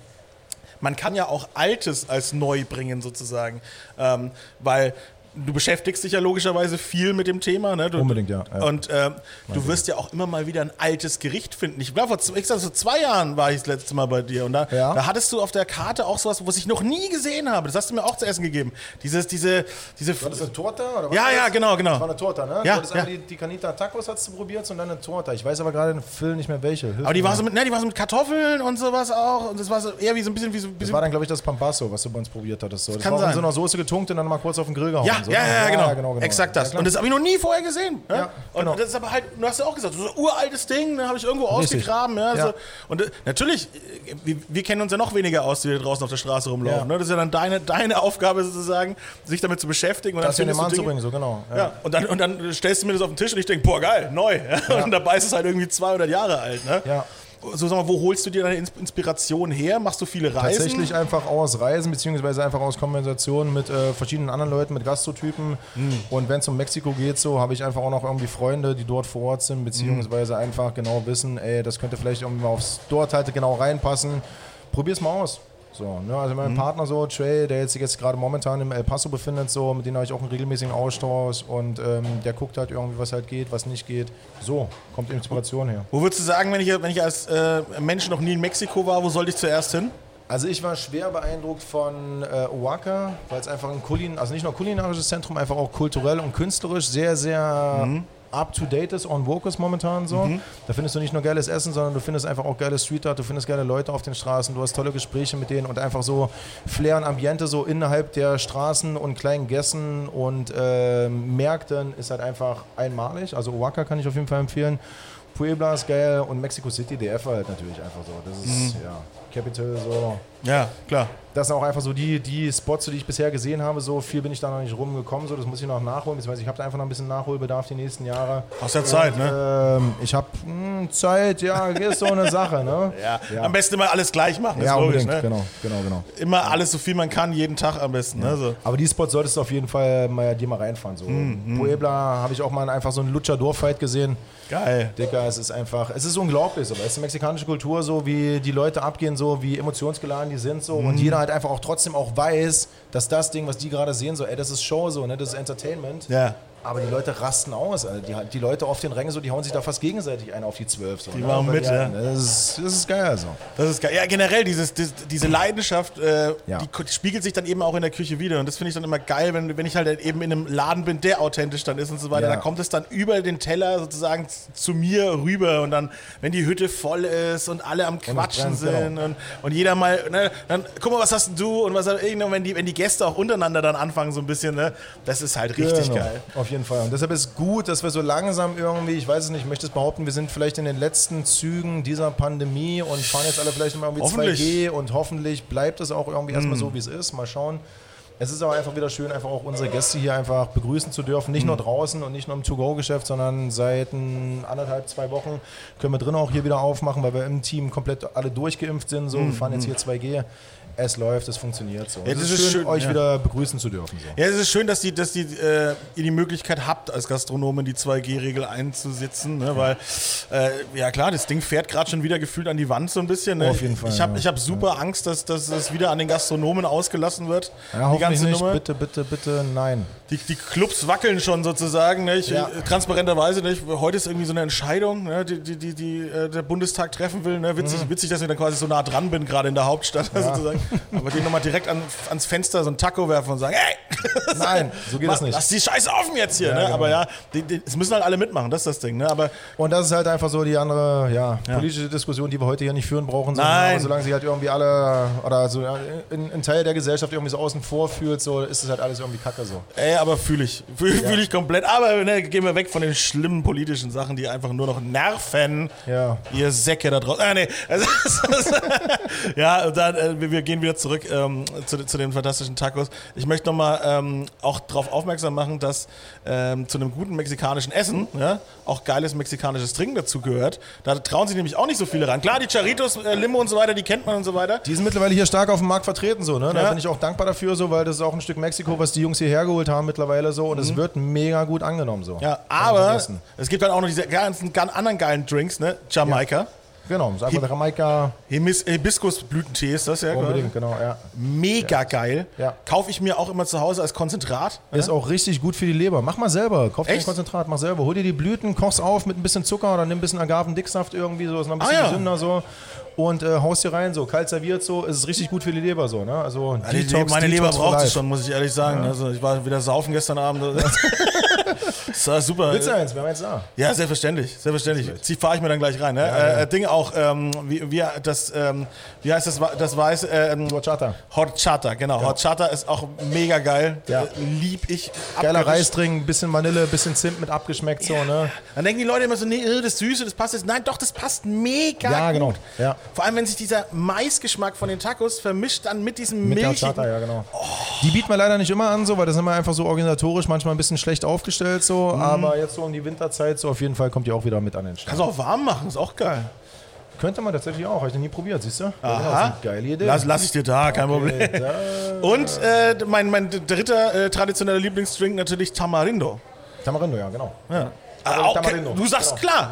man kann ja auch Altes als neu bringen, sozusagen. Ähm, weil du beschäftigst dich ja logischerweise viel mit dem Thema. Ne? Du, Unbedingt, ja, ja. Und ähm, du wirst ja auch immer mal wieder ein altes Gericht finden. Ich glaube, vor, z- ich sag, vor zwei Jahren war ich das letzte Mal bei dir. Und da, Ja. da hattest du auf der Karte auch sowas, was ich noch nie gesehen habe. Das hast du mir auch zu essen gegeben. Dieses, diese, diese. War das eine Torte? Oder was Ja, ja, das? genau, genau. Das war eine Torte, ne? Ja, Du ja. die, die Canita Tacos hast du probiert und dann eine Torte. Ich weiß aber gerade den Phil nicht mehr welche. Hilf Aber die war so mit, ne, die war so mit Kartoffeln und sowas auch. Und das war so eher wie so ein bisschen wie so. Das Bisschen, war dann, glaube ich, das Pambasso, was du bei uns probiert hattest. So. Das kann war auch in sein. so einer Soße getunkt und dann mal kurz auf den Grill gehauen. ja, Jahren. So, ja, ja, genau. genau, genau. Exakt das. Und das habe ich noch nie vorher gesehen. Ja? Und genau. das ist aber halt, du hast ja auch gesagt, so ein uraltes Ding, ne, habe ich irgendwo Richtig. ausgegraben. Ja. So. Und äh, natürlich, wir, wir kennen uns ja noch weniger aus, die da draußen auf der Straße rumlaufen. Ne? Das ist ja dann deine, deine Aufgabe sozusagen, sich damit zu beschäftigen. Und das hier in den Mann zu bringen, so genau. Ja. Und, dann, und dann stellst du mir das auf den Tisch und ich denke, boah, geil, neu. Und dabei ist es halt irgendwie 200 Jahre alt. Ne? Ja. So, sag mal, wo holst du dir deine Ins- Inspiration her? Machst du viele Reisen? Tatsächlich einfach aus Reisen, beziehungsweise einfach aus Konversationen mit äh, verschiedenen anderen Leuten, mit Gastrotypen. Hm. Und wenn es um Mexiko geht, so habe ich einfach auch noch irgendwie Freunde, die dort vor Ort sind, beziehungsweise Hm. einfach genau wissen, ey, das könnte vielleicht irgendwie mal aufs dort halt genau reinpassen. Probier's mal aus. So, ne, also mein Partner so, Trey, der jetzt, sich jetzt gerade momentan im El Paso befindet, so, mit dem habe ich auch einen regelmäßigen Austausch und ähm, der guckt halt irgendwie, was halt geht, was nicht geht. So, kommt Inspiration her. Wo würdest du sagen, wenn ich, wenn ich als äh, Mensch noch nie in Mexiko war, wo sollte ich zuerst hin? Also ich war schwer beeindruckt von äh, Oaxaca, weil es einfach ein Kulin, also nicht nur kulinarisches Zentrum, einfach auch kulturell und künstlerisch sehr, sehr up-to-date ist, on vogue ist momentan so. Da findest du nicht nur geiles Essen, sondern du findest einfach auch geile Street Art, du findest geile Leute auf den Straßen, du hast tolle Gespräche mit denen und einfach so Flair und Ambiente so innerhalb der Straßen und kleinen Gässen und ähm, Märkten ist halt einfach einmalig. Also Oaxaca kann ich auf jeden Fall empfehlen. Puebla ist geil und Mexico City, DF halt natürlich einfach so. Das ist, ja, Capital so. Ja, klar. Das sind auch einfach so die, die Spots, die ich bisher gesehen habe. So viel bin ich da noch nicht rumgekommen. So, das muss ich noch nachholen. Beziehungsweise ich habe da einfach noch ein bisschen Nachholbedarf die nächsten Jahre. Hast ja Zeit, ne? Ähm, ich habe Zeit, ja, ist so eine Sache, ne? Ja. Ja. Am besten immer alles gleich machen, Ja, ist logisch, unbedingt, ne? genau, genau, genau. Immer alles so viel man kann, jeden Tag am besten. Ne? So. Aber die Spots solltest du auf jeden Fall mal, dir mal reinfahren. So. Mhm, Puebla habe ich auch mal einfach so einen Luchador-Fight gesehen. Geil. Dicker, es ist einfach, es ist unglaublich so. Es ist die mexikanische Kultur so, wie die Leute abgehen, so wie emotionsgeladen die sind so Mhm. und jeder halt einfach auch trotzdem auch weiß, dass das Ding, was die gerade sehen, so, ey, das ist Show so, ne, das ist Entertainment. Ja. Aber die Leute rasten aus, Alter. Die, die Leute auf den Rängen so, die hauen sich da fast gegenseitig ein auf die zwölf. So, Die ne? machen Weil mit, die ja. Das ist, das ist geil so. Das ist geil. Ja, generell, dieses, dis- diese Leidenschaft, äh, Ja. die, die spiegelt sich dann eben auch in der Küche wieder. Und das finde ich dann immer geil, wenn, wenn ich halt eben in einem Laden bin, der authentisch dann ist und so weiter. Ja. Dann kommt es dann über den Teller sozusagen zu mir rüber. Und dann, wenn die Hütte voll ist und alle am Quatschen brennt, sind genau. und, und jeder mal, ne, dann guck mal, was hast du? Und was hat irgendwann, wenn die, wenn die Gäste auch untereinander dann anfangen, so ein bisschen, ne, das ist halt richtig Genau, geil. Auf jeden Fall. Und deshalb ist gut, dass wir so langsam irgendwie, ich weiß es nicht, ich möchte es behaupten, wir sind vielleicht in den letzten Zügen dieser Pandemie und fahren jetzt alle vielleicht mal irgendwie Hoffentlich. 2G und hoffentlich bleibt es auch irgendwie erstmal so, wie es ist. Mal schauen. Es ist aber einfach wieder schön, einfach auch unsere Gäste hier einfach begrüßen zu dürfen. Nicht nur draußen und nicht nur im To-Go-Geschäft, sondern seit anderthalb, zwei Wochen können wir drin auch hier wieder aufmachen, weil wir im Team komplett alle durchgeimpft sind. So, wir fahren jetzt hier 2G. Es läuft, es funktioniert so. Ja, es ist ist schön, schön, euch ja. wieder begrüßen zu dürfen. So. Ja, es ist schön, dass, die, dass die, äh, ihr die Möglichkeit habt, als Gastronomen die 2G-Regel einzusitzen, ne? weil, äh, ja klar, das Ding fährt gerade schon wieder gefühlt an die Wand so ein bisschen. Ne? Auf jeden Fall, Ich habe ja. ich hab super Angst, dass, dass es wieder an den Gastronomen ausgelassen wird, Ja, die ganze nicht. Nummer. Bitte, bitte, bitte, nein. Die, die Clubs wackeln schon sozusagen, nicht? Ja. Äh, transparenterweise. Nicht? Heute ist irgendwie so eine Entscheidung, ne? die, die, die, die äh, der Bundestag treffen will. Ne? Witzig, Mhm. witzig, dass ich da quasi so nah dran bin, gerade in der Hauptstadt sozusagen. Aber die nochmal direkt an, ans Fenster so ein Taco werfen und sagen, hey! Nein, so geht es nicht. Lass die Scheiße offen jetzt hier, Ja, ne? genau. Aber ja, die, die, es müssen halt alle mitmachen, das ist das Ding, ne? Aber Und das ist halt einfach so die andere ja, politische Diskussion, die wir heute hier nicht führen brauchen. Nein. solange sich halt irgendwie alle oder so ja, ein, ein Teil der Gesellschaft irgendwie so außen vor fühlt, so ist es halt alles irgendwie kacke so. ey, aber fühle ich. Fühle fühl ich komplett. Aber ne, gehen wir weg von den schlimmen politischen Sachen, die einfach nur noch nerven. Ja. Ihr Säcke da draußen. Ah, nee. Also, ja, dann, äh, wir, wir gehen wieder zurück ähm, zu, zu den fantastischen Tacos. Ich möchte nochmal ähm, auch darauf aufmerksam machen, dass ähm, zu einem guten mexikanischen Essen ja, auch geiles mexikanisches Trinken dazu gehört. Da trauen sich nämlich auch nicht so viele ran. Klar, die Charitos, äh, Limo und so weiter, die kennt man und so weiter. Die sind mittlerweile hier stark auf dem Markt vertreten, so, ne? Da Ja. bin ich auch dankbar dafür, so, weil das ist auch ein Stück Mexiko, was die Jungs hierher geholt haben mittlerweile so und es wird mega gut angenommen so. Mhm. Ja, aber es gibt dann auch noch diese ganzen gan- anderen geilen Drinks, ne? Jamaika. Genau, ist einfach der Jamaika Hibis- Hibiskusblütentee ist das ja. unbedingt, genau, ja. Mega geil. Ja. Kaufe ich mir auch immer zu Hause als Konzentrat. Ist auch richtig gut für die Leber. Mach mal selber. Kauf dir ein? Konzentrat, mach selber. Hol dir die Blüten, koch's auf mit ein bisschen Zucker oder nimm ein bisschen Agavendicksaft irgendwie, so ist noch ein bisschen Ah, ja. gesünder so. Und äh, haust dir rein, so kalt serviert, so ist es richtig gut für die Leber, so, ne? Also Ja, die, meine Leber Detox for braucht es schon, muss ich ehrlich sagen. Also ich war wieder saufen gestern Abend. So, super. Willst du eins? Wir haben eins da. Ja, selbstverständlich, selbstverständlich. Zieh fahre ich mir dann gleich rein. Ne? äh, äh, Ding auch, ähm, wie, wie, das, ähm, wie heißt das, das weiß, äh, ähm, Horchata. Horchata, genau. Horchata ist auch mega geil. Ja. Äh, lieb ich. Geiler. Reisdrink, bisschen Vanille, bisschen Zimt mit abgeschmeckt, so, ne? Dann denken die Leute immer so, nee, das Süße, das passt jetzt. Nein, doch, das passt mega Ja, genau. gut. Ja. Vor allem, wenn sich dieser Maisgeschmack von den Tacos vermischt dann mit diesem Mit milchigen... Horchata, ja, genau. Die bieten wir leider nicht immer an, so, weil das sind wir einfach so organisatorisch manchmal ein bisschen schlecht aufgestellt, so. Mhm. Aber jetzt so um die Winterzeit, so auf jeden Fall kommt die auch wieder mit an den Start. Kannst du auch warm machen, ist auch geil. Könnte man tatsächlich auch, habe ich noch nie probiert, siehst du? Ja, Aha. geile Idee. Lass, lass ich dir da, kein Problem. Okay, da- Und äh, mein, mein dritter äh, traditioneller Lieblingsdrink natürlich Tamarindo. Tamarindo, ja, genau. Ja. Okay. Tamarindo. Du sagst Genau. klar.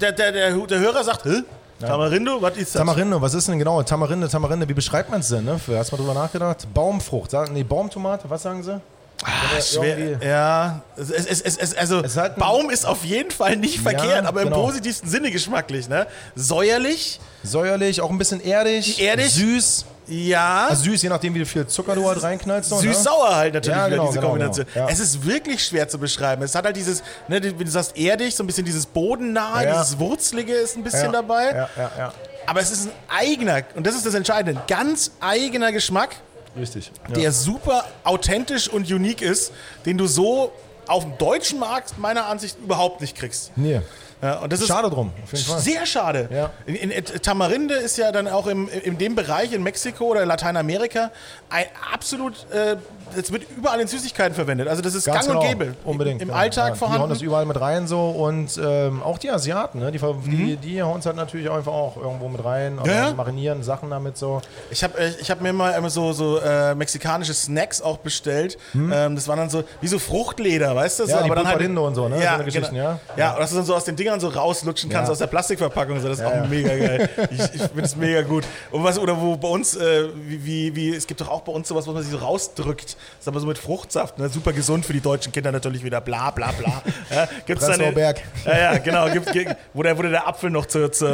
Der, der, der, der Hörer sagt, Hä? Tamarindo, was ist das? Tamarindo, was ist denn genau? Tamarinde, Tamarinde, wie beschreibt man es denn? Ne? Hast du mal drüber nachgedacht? Baumfrucht, sagen, nee, Baumtomate, was sagen sie? Ah, schwer, ja, es, es, es, also ist halt Baum ist auf jeden Fall nicht verkehrt, aber im genau. positivsten Sinne geschmacklich. Ne? Säuerlich, Säuerlich, auch ein bisschen erdig. Erdig? Süß. ja. Also süß, je nachdem, wie viel Zucker du halt reinknallst. Ne? Süß-sauer halt natürlich Ja, genau, diese genau, Kombination. genau, ja. Es ist wirklich schwer zu beschreiben. Es hat halt dieses, ne, wie du sagst, erdig, so ein bisschen dieses bodennahe, Ja. dieses Wurzelige ist ein bisschen ja, dabei. Ja, ja, ja. Aber es ist ein eigener, und das ist das Entscheidende, ein ganz eigener Geschmack, Richtig. Ja. der super authentisch und unique ist, den du so auf dem deutschen Markt meiner Ansicht überhaupt nicht kriegst. Nee. Ja, und das ist Schade drum, auf jeden Fall. Sehr schade. Ja. In, in, in Tamarinde ist ja dann auch im, in dem Bereich in Mexiko oder Lateinamerika ein absolut, äh, das wird überall in Süßigkeiten verwendet. Also das ist Ganz gang genau. und gäbe. Unbedingt. Im genau. Alltag ja, Die hauen vorhanden. das überall mit rein so und ähm, auch die Asiaten, ne? die, die, die hauen es halt natürlich auch einfach auch irgendwo mit rein oder Mhm. Marinieren Sachen damit so. Ich habe ich hab mir mal immer so, so äh, mexikanische Snacks auch bestellt. Ähm, das waren dann so wie so Fruchtleder, weißt du? So, Hm? Ja, die dann Pulparindo und so, ne? So Ja, Geschichten, genau. ja. Ja, und dass du dann so aus den Dingern so rauslutschen kannst Ja. aus der Plastikverpackung. So, das ist auch ja. mega geil. Ich, ich finde es mega gut. Und was, oder wo bei uns, äh, wie, wie, es gibt doch auch bei uns sowas, was man sich so rausdrückt. Das ist aber so mit Fruchtsaft, ne? super gesund für die deutschen Kinder natürlich wieder, bla bla bla. Ja, gibt's Prenzlauer Berg. ja, ja, genau. Gibt, gibt, wo, der, wo der Apfel noch zur, zur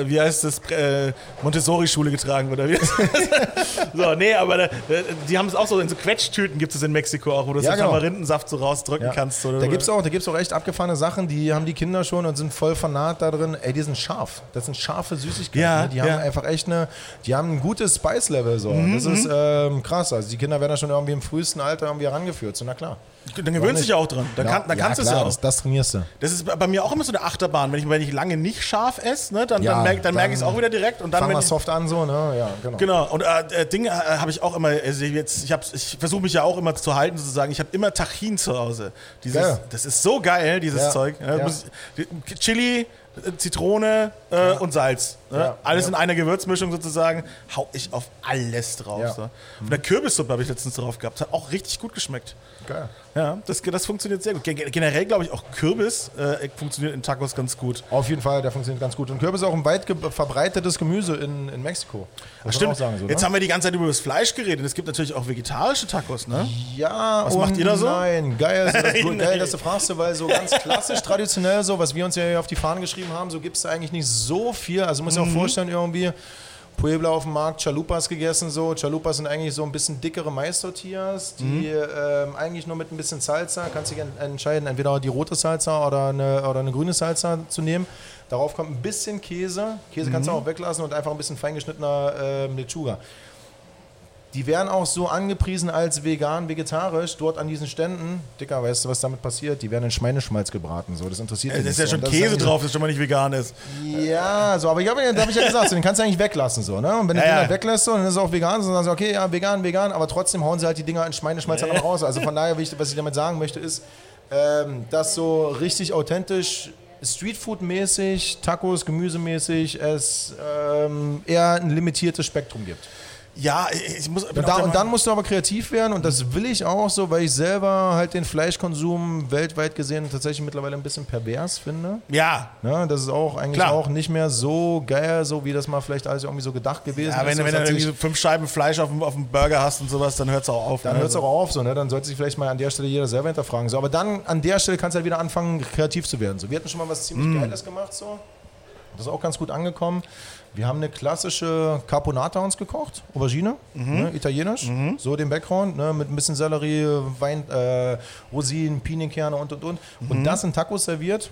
äh, wie heißt das, äh, Montessori-Schule getragen wurde. Wie das? so, nee, aber da, die haben es auch so in so Quetschtüten gibt es in Mexiko auch, wo du Ja, so genau. Tamarindensaft so rausdrücken Ja. kannst. Oder, da gibt es auch, da gibt's auch echt abgefahrene Sachen, die haben die Kinder schon und sind voll fanat da drin. Ey, die sind scharf. Das sind scharfe Süßigkeiten. Ja, ne? Die ja. Mhm, haben einfach echt eine, die haben ein gutes Spice-Level. So. das ist ähm, krass. Also die Kinder werden da schon irgendwie im frühesten Alter irgendwie herangeführt. So, na klar. Dann gewöhnst du dich ja auch dran. Dann, kann, dann kannst du es ja auch. Das, das trainierst du. Das ist bei mir auch immer so eine Achterbahn. Wenn ich, wenn ich lange nicht scharf esse, ne, dann, Ja, dann merke merk ich es auch wieder direkt. Und dann, Fang wenn mal ich, soft an, so, ne? Ja, genau. Genau, und äh, äh, Dinge äh, habe ich auch immer, also jetzt, ich, ich versuche mich ja auch immer zu halten, sozusagen. Ich habe immer Tachin zu Hause. Dieses. Das ist so geil, dieses Ja, Zeug. Ja, ja. muss Chili, äh, Zitrone äh, und Salz. Ne? Ja, Alles ja. in einer Gewürzmischung sozusagen. Hau ich auf alles drauf. Ja. So. Und der Kürbissuppe habe ich letztens drauf gehabt. Hat auch richtig gut geschmeckt. Geil. Ja, das, das funktioniert sehr gut. Gen- Generell glaube ich auch Kürbis äh, funktioniert in Tacos ganz gut. Auf jeden Fall, der funktioniert ganz gut. Und Kürbis ist auch ein weit ge- verbreitetes Gemüse in, in Mexiko. Man Stimmt. sagen, so, Jetzt ne? haben wir die ganze Zeit über das Fleisch geredet. Es gibt natürlich auch vegetarische Tacos, ne? Ja, Was macht ihr da so? Nein, geil, so, das, geil, dass du fragst, weil so ganz klassisch, traditionell so, was wir uns ja hier auf die Fahnen geschrieben haben, so gibt es eigentlich nicht so viel. Also muss Mhm. ich auch vorstellen, irgendwie Puebla auf dem Markt, Chalupas gegessen so. Chalupas sind eigentlich so ein bisschen dickere Mais-Tortillas, die Mhm. ähm, eigentlich nur mit ein bisschen Salsa, kannst dich en- entscheiden, entweder die rote Salsa oder eine, oder eine grüne Salsa zu nehmen. Darauf kommt ein bisschen Käse. Käse Mhm. kannst du auch weglassen und einfach ein bisschen feingeschnittener ähm, Lechuga. Die werden auch so angepriesen als vegan, vegetarisch dort an diesen Ständen. Dicker, weißt du, was damit passiert? Die werden in Schweineschmalz gebraten. So, das interessiert Da mich ist ja so. schon das Käse drauf, das schon mal nicht vegan ist. Ja, so, aber ich habe ja, da hab ich ja gesagt, so, den kannst du eigentlich weglassen. So, ne? Und wenn du Ja, den ja. halt weglässt, so, dann ist es auch vegan. So, dann sagst du, okay, ja, vegan, vegan, aber trotzdem hauen sie halt die Dinger in Schweineschmalz dann raus. Also von daher, was ich damit sagen möchte, ist, ähm, dass so richtig authentisch Streetfood-mäßig, Tacos, Gemüsemäßig, es ähm, eher ein limitiertes Spektrum gibt. Ja, ich muss. da, und dann musst du aber kreativ werden und das will ich auch so, weil ich selber halt den Fleischkonsum weltweit gesehen tatsächlich mittlerweile ein bisschen pervers finde. Ja. Ne, das ist auch eigentlich Klar. auch nicht mehr so geil, so wie das mal vielleicht alles irgendwie so gedacht gewesen Ja, ist. wenn, wenn du irgendwie so fünf Scheiben Fleisch auf dem, auf dem Burger hast und sowas, dann hört es auch auf. dann ne? hört es auch auf, so, ne? dann sollte sich vielleicht mal an der Stelle jeder selber hinterfragen. So, aber dann an der Stelle kannst du halt wieder anfangen, kreativ zu werden. So, wir hatten schon mal was ziemlich Mm. Geiles gemacht, so. Das ist auch ganz gut angekommen. Wir haben eine klassische Carbonata uns gekocht, Aubergine, ne, italienisch, so den Background, ne, mit ein bisschen Sellerie, Wein, äh, Rosinen, Pinienkerne und und und. Und das in Tacos serviert.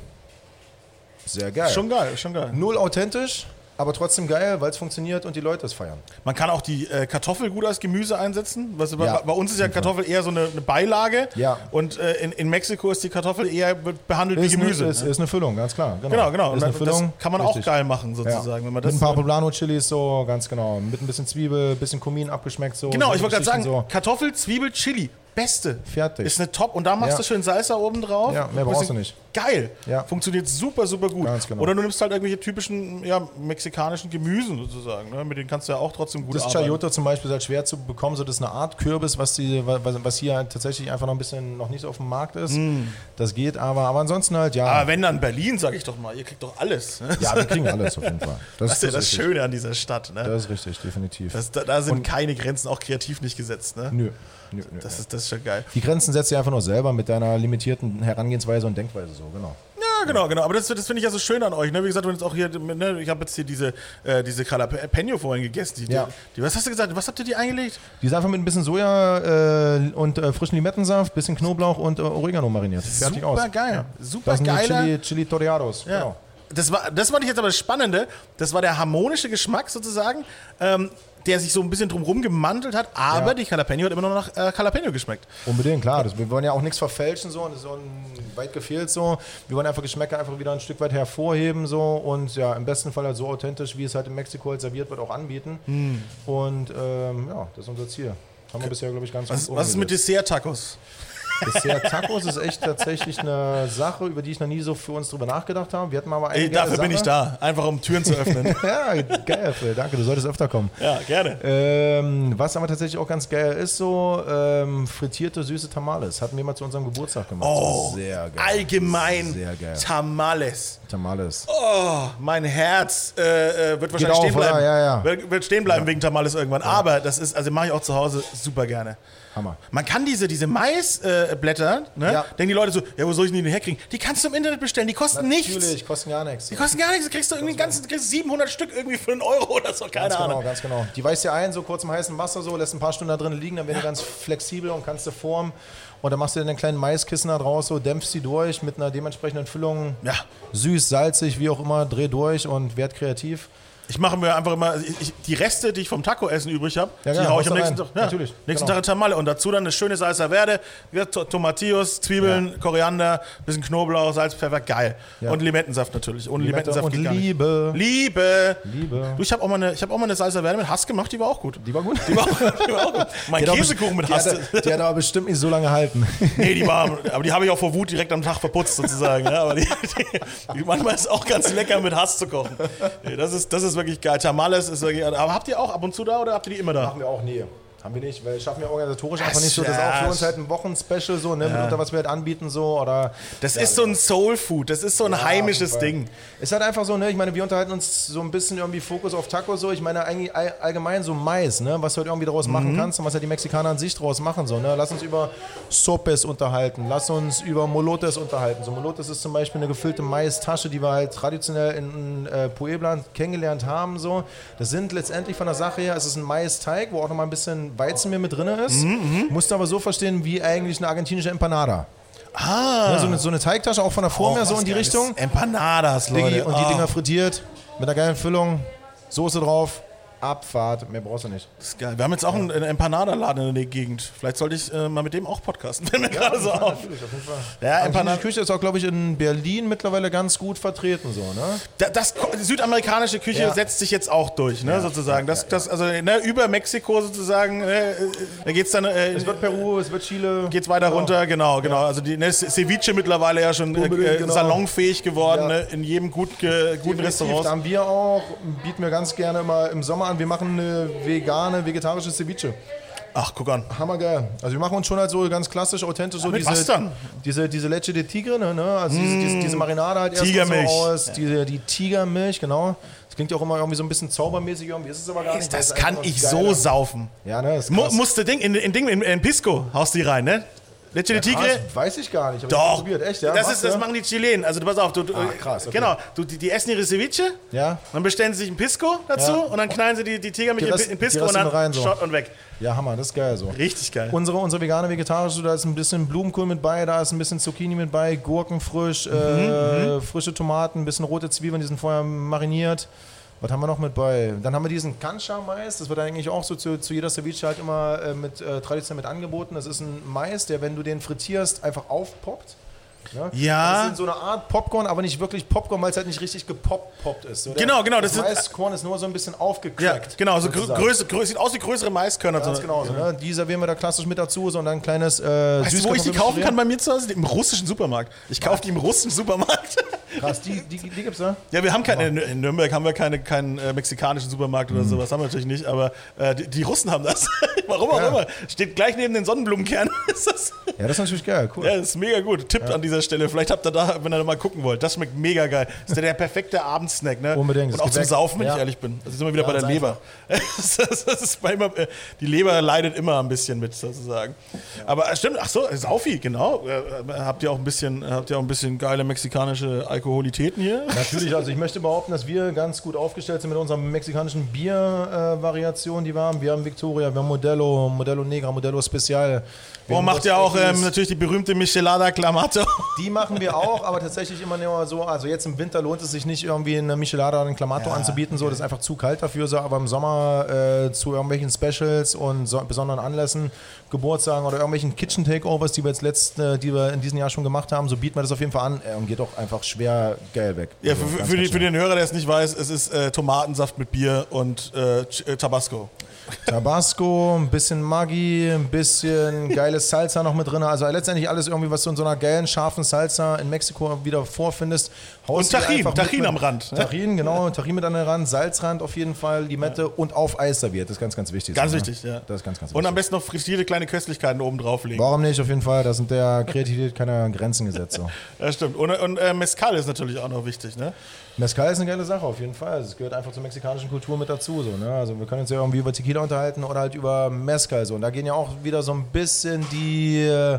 Sehr geil. Schon geil, schon geil. Null authentisch, aber trotzdem geil, weil es funktioniert und die Leute es feiern. Man kann auch die äh, Kartoffel gut als Gemüse einsetzen. Was, Ja, bei, bei uns ist ja Kartoffel eher so eine, eine Beilage. Ja. Und äh, in, in Mexiko ist die Kartoffel eher behandelt wie Ist, Gemüse. Eine, ist, ne? ist eine Füllung, ganz klar. Genau, genau, genau. Und Ist eine das Füllung. kann man Richtig. auch geil machen, sozusagen. Ja. Wenn man mit das ein paar Poblano-Chilis so, ganz genau. Mit ein bisschen Zwiebel, bisschen Kumin abgeschmeckt so. Genau, so ich wollte gerade sagen, Geschichten Kartoffel, Zwiebel, Chili. Beste. Fertig. Ist eine Top. Und da machst Ja. du schön Salsa oben drauf. Ja, mehr brauchst du nicht. Geil. Ja. Funktioniert super, super gut. Ganz genau. Oder du nimmst halt irgendwelche typischen ja, mexikanischen Gemüsen sozusagen. Ne? Mit denen kannst du ja auch trotzdem gut Das arbeiten. Chayote zum Beispiel ist halt schwer zu bekommen, so das ist eine Art Kürbis, was, die, was, hier halt tatsächlich einfach noch ein bisschen noch nicht so auf dem Markt ist. Das geht, aber, aber ansonsten halt, ja. Mm. Aber wenn dann Berlin, sag ich doch mal, ihr kriegt doch alles. Ne? ja, wir kriegen alles auf jeden Fall. Das ist ja das richtig. Schöne an dieser Stadt. Ne? Das ist richtig, definitiv. Das, da, da sind keine Grenzen, auch kreativ nicht gesetzt. Ne? nö, nö, nö. Das, ist, das ist schon geil. die Grenzen setzt ihr einfach nur selber mit deiner limitierten Herangehensweise und Denkweise so, genau. Ja, genau, genau. Aber das, das finde ich ja so schön an euch. Ne? Wie gesagt, wenn jetzt auch hier, ne, ich habe jetzt hier diese, äh, diese Jalapeno vorhin gegessen. Die, Ja. die, was hast du gesagt? Was habt ihr die eingelegt? Die ist einfach mit ein bisschen Soja äh, und äh, frischen Limettensaft, bisschen Knoblauch und äh, Oregano mariniert. Fertig super aus. geil. Ja. Super Das sind geiler. Chili, Chili Toreados. Ja. Genau. Das, war, das fand ich jetzt aber das Spannende. Das war der harmonische Geschmack sozusagen, ähm, der sich so ein bisschen drumherum gemantelt hat. Aber Ja. die Jalapeno hat immer noch nach äh, Jalapeno geschmeckt. Unbedingt, klar. Das, wir wollen ja auch nichts verfälschen so und das ist so ein, weit gefehlt so. Wir wollen einfach Geschmäcker einfach wieder ein Stück weit hervorheben so und ja, im besten Fall halt so authentisch, wie es halt in Mexiko halt serviert wird, auch anbieten. Hm. Und ähm, ja, das ist unser Ziel. Haben wir bisher, glaube ich, ganz Was, gut was ist mit. Dessert-Tacos? Dessert Tacos ist echt tatsächlich eine Sache, über die ich noch nie so für uns drüber nachgedacht habe. Wir hatten aber eine Ey, dafür bin ich Sache. da. Einfach um Türen zu öffnen. Ja, geil, Phil. Danke, du solltest öfter kommen. ja, gerne. Ähm, was aber tatsächlich auch ganz geil ist, so ähm, frittierte süße Tamales. Hatten wir mal zu unserem Geburtstag gemacht. Oh, sehr geil. allgemein Sehr geil. Tamales. Tamales. Oh, mein Herz äh, äh, wird wahrscheinlich auf, stehen bleiben. Ja, ja. Wird, wird stehen bleiben wegen Tamales irgendwann. Aber das ist, also mache ich auch zu Hause super gerne. Hammer. Man kann diese, diese Maisblätter, äh, ne? Ja. denken die Leute so, ja, wo soll ich denn die denn herkriegen? Die kannst du im Internet bestellen, die kosten nichts. Natürlich, kosten gar nichts. Die kosten gar nichts, du kriegst du irgendwie ganzen, du kriegst 700 Stück irgendwie für einen Euro oder so, keine Ganz genau, Ahnung. ganz genau. Die weißt du ein, so kurz im heißen Wasser, so, lässt ein paar Stunden da drin liegen, dann werden die ganz flexibel und kannst du formen. Und dann machst du dir einen kleinen Maiskissen da draus, so, dämpfst die durch mit einer dementsprechenden Füllung. Ja. Süß, salzig, wie auch immer, dreh durch und werd kreativ. Ich mache mir einfach immer, ich, die Reste, die ich vom Taco-Essen übrig habe, Ja, die genau, hau ich am nächsten rein. Tag. Ja, Natürlich, Nächsten genau. Tag in Tamale. Und dazu dann eine schöne Salsa Verde, ja, To- Tomatillos, Zwiebeln, Koriander, bisschen Knoblauch, Salz, Pfeffer, geil. Ja. Und Limettensaft natürlich. Ohne Limette Limettensaft und geht. Liebe. Liebe. Liebe. Du, ich habe auch, mal eine- ich hab auch mal eine Salsa Verde mit Hass gemacht, die war auch gut. Die war gut. Die war auch, die war auch gut. Mein Die Käsekuchen mit die Hass. hat, die hat aber bestimmt nicht so lange halten. Nee, die war, aber die habe ich auch vor Wut direkt am Tag verputzt sozusagen. Ja, aber die, die, die, manchmal ist es auch ganz lecker mit Hass zu kochen. Das, ist, das ist wirklich geil. Tamales ist wirklich. Aber habt ihr auch ab und zu da oder habt ihr die immer da? Machen wir auch nie. Haben wir nicht, weil schaffen wir organisatorisch einfach Das- nicht so. Das ist auch für ja. uns halt ein Wochenspecial so, ne, mitunter, was wir halt anbieten so oder. Das ist so ein Soul Food, das ist so ein heimisches auf jeden Ding. Ist halt einfach so, ne, ich meine, wir unterhalten uns so ein bisschen irgendwie Fokus auf Tacos so. Ich meine eigentlich all- allgemein so Mais, ne, was du halt irgendwie daraus Mhm. machen kannst und was halt die Mexikaner an sich draus machen so, ne. Lass uns über Sopes unterhalten, lass uns über Molotes unterhalten. So Molotes ist zum Beispiel eine gefüllte Mais-Tasche, die wir halt traditionell in äh, Puebla kennengelernt haben so. Das sind letztendlich von der Sache her, es ist ein Mais-Teig, wo auch noch mal ein bisschen Weizenmehl mit drin ist. Mhm, Musst du aber so verstehen wie eigentlich eine argentinische Empanada. Ah. Ne, so, eine, so eine Teigtasche, auch von der Form her so in die Richtung. Empanadas, Diggi, Leute. und die Ah, Dinger frittiert mit einer geilen Füllung, Soße drauf, Abfahrt, mehr brauchst du nicht. das ist geil. Wir haben jetzt auch einen, einen Empanada-Laden in der Gegend. Vielleicht sollte ich äh, mal mit dem auch podcasten. Fällt mir gerade so auf. Natürlich, auf jeden Fall. Ja, Empanada. Küche ist auch, glaube ich, in Berlin mittlerweile ganz gut vertreten. So, ne? Da- Das, die südamerikanische Küche Ja. setzt sich jetzt auch durch, ne, sozusagen. Das, das, also ne, über Mexiko sozusagen, äh, äh, da geht's dann, äh, Es wird Peru, es wird Chile. geht's weiter Genau. runter, genau, genau. Also die ne, Ceviche mittlerweile ja schon äh, äh, genau. salonfähig geworden, Ja. ne, in jedem gut, guten Definitiv, Restaurant. Da haben wir auch, bieten wir ganz gerne immer im Sommer an, wir machen eine vegane, vegetarische Ceviche. Ach, guck an. Hammergeil. Also wir machen uns schon halt so ganz klassisch, authentisch so diese, was dann? diese diese Leche de Tigre, ne? Also diese, diese, diese Marinade halt erst Tigermilch. so aus, diese, die Tigermilch, genau. Das klingt ja auch immer irgendwie so ein bisschen zaubermäßig, irgendwie ist es aber gar nicht. Das ist kann ich so saufen. Ja, ne, ist Mu krass. musste Ding, in, in Ding, in, in Pisco haust die rein, ne? Leche de Tigre. Krass, weiß ich gar nicht. hab Doch, probiert. Echt, ja? das, ist, das machen die Chilenen. Also du pass auf, du, Ah, krass, okay. genau, du, die, die essen ihre Ceviche, Ja. dann bestellen sie sich ein Pisco dazu Ja. und dann knallen sie die, die Tiger mit in, die Pisco und dann rein, so. Shot und weg. Ja, Hammer, das ist geil so. Richtig geil. Unsere, unsere vegane vegetarische, da ist ein bisschen Blumenkohl mit bei, da ist ein bisschen Zucchini mit bei, Gurken frisch, Mhm, äh, frische Tomaten, ein bisschen rote Zwiebeln, die sind vorher mariniert. Was haben wir noch mit bei? Dann haben wir diesen Kancha-Mais, das wird eigentlich auch so zu, zu jeder Ceviche halt immer äh, mit, äh, traditionell mit angeboten. Das ist ein Mais, der, wenn du den frittierst, einfach aufpoppt. Ja. Ja. Das ist so eine Art Popcorn, aber nicht wirklich Popcorn, weil es halt nicht richtig gepoppt poppt ist. So Genau, genau, Das, das ist- Maiskorn ist nur so ein bisschen Ja, aufgecrackt. genau, so. Größe, Größe, sieht aus wie größere Maiskörner. Ganz so. genau so. Ne? Die servieren wir da klassisch mit dazu, so und dann ein kleines äh, Weißt du, wo ich die kaufen kann bei mir zu Hause? Im russischen Supermarkt. Ich kaufe die im russischen Supermarkt. Krass, die, die, die gibt's da? Ja, wir haben keine, in- Nürnberg haben wir keine, keinen äh, mexikanischen Supermarkt oder sowas, haben wir natürlich nicht, aber äh, die, die Russen haben das. Warum auch Ja. immer. Steht gleich neben den Sonnenblumenkern. ist das, Ja, das ist natürlich geil, cool. ja, das ist mega gut. Tipp an dieser Stelle. Vielleicht habt ihr da, wenn ihr da mal gucken wollt. Das schmeckt mega geil. Das ist der, der perfekte Abendsnack, ne? Unbedingt. Und Das auch zum weg. Saufen, wenn Ja. ich ehrlich bin. Das ist immer wieder Ja, bei der ganz Leber. Das, ist bei immer, äh, die Leber leidet immer ein bisschen mit, sozusagen. Aber äh, stimmt, ach so, Saufi, genau. Äh, äh, Habt ihr auch ein bisschen, habt ihr auch ein bisschen geile mexikanische Alkoholitäten hier? Natürlich, also ich möchte behaupten, dass wir ganz gut aufgestellt sind mit unserer mexikanischen Bier-Variation, die wir haben. Wir haben Victoria, wir haben Modelo, Modelo Negra, Modelo Special. Wir Oh, macht ja auch ähm, natürlich die berühmte Michelada Clamato. Die machen wir auch, aber tatsächlich immer nur so, also jetzt im Winter lohnt es sich nicht irgendwie eine Michelada oder einen Clamato anzubieten, so, das ist einfach zu kalt dafür, so, aber im Sommer äh, zu irgendwelchen Specials und so, besonderen Anlässen, Geburtstagen oder irgendwelchen Kitchen Takeovers, die wir jetzt letzte, die wir in diesem Jahr schon gemacht haben, so bieten wir das auf jeden Fall an äh, und geht auch einfach schwer geil weg. Ja, Also für, für, die, für den Hörer, der es nicht weiß, es ist äh, Tomatensaft mit Bier und äh, äh, Tabasco. Tabasco, ein bisschen Maggi, ein bisschen geiles Salsa noch mit drin. Also letztendlich alles irgendwie, was du in so einer geilen, scharfen Salsa in Mexiko wieder vorfindest. Und haust mit Tajín mit- am Rand, ne? Tajín, genau. Tajín mit an den Rand, Salzrand auf jeden Fall, Limette und auf Eis serviert. Das ist ganz, ganz wichtig. Ganz ne? wichtig, ja. Das ist ganz, ganz Und wichtig. am besten noch frittierte kleine Köstlichkeiten oben drauflegen. Warum nicht? Auf jeden Fall. Da sind der Kreativität keine Grenzen gesetzt. So. Ja, stimmt. Und, und äh, Mezcal ist natürlich auch noch wichtig, ne? Mezcal ist eine geile Sache, auf jeden Fall. Also Es gehört einfach zur mexikanischen Kultur mit dazu. So, ne? Also wir können uns ja irgendwie über Tequila unterhalten oder halt über Mezcal. So. Und da gehen ja auch wieder so ein bisschen die äh,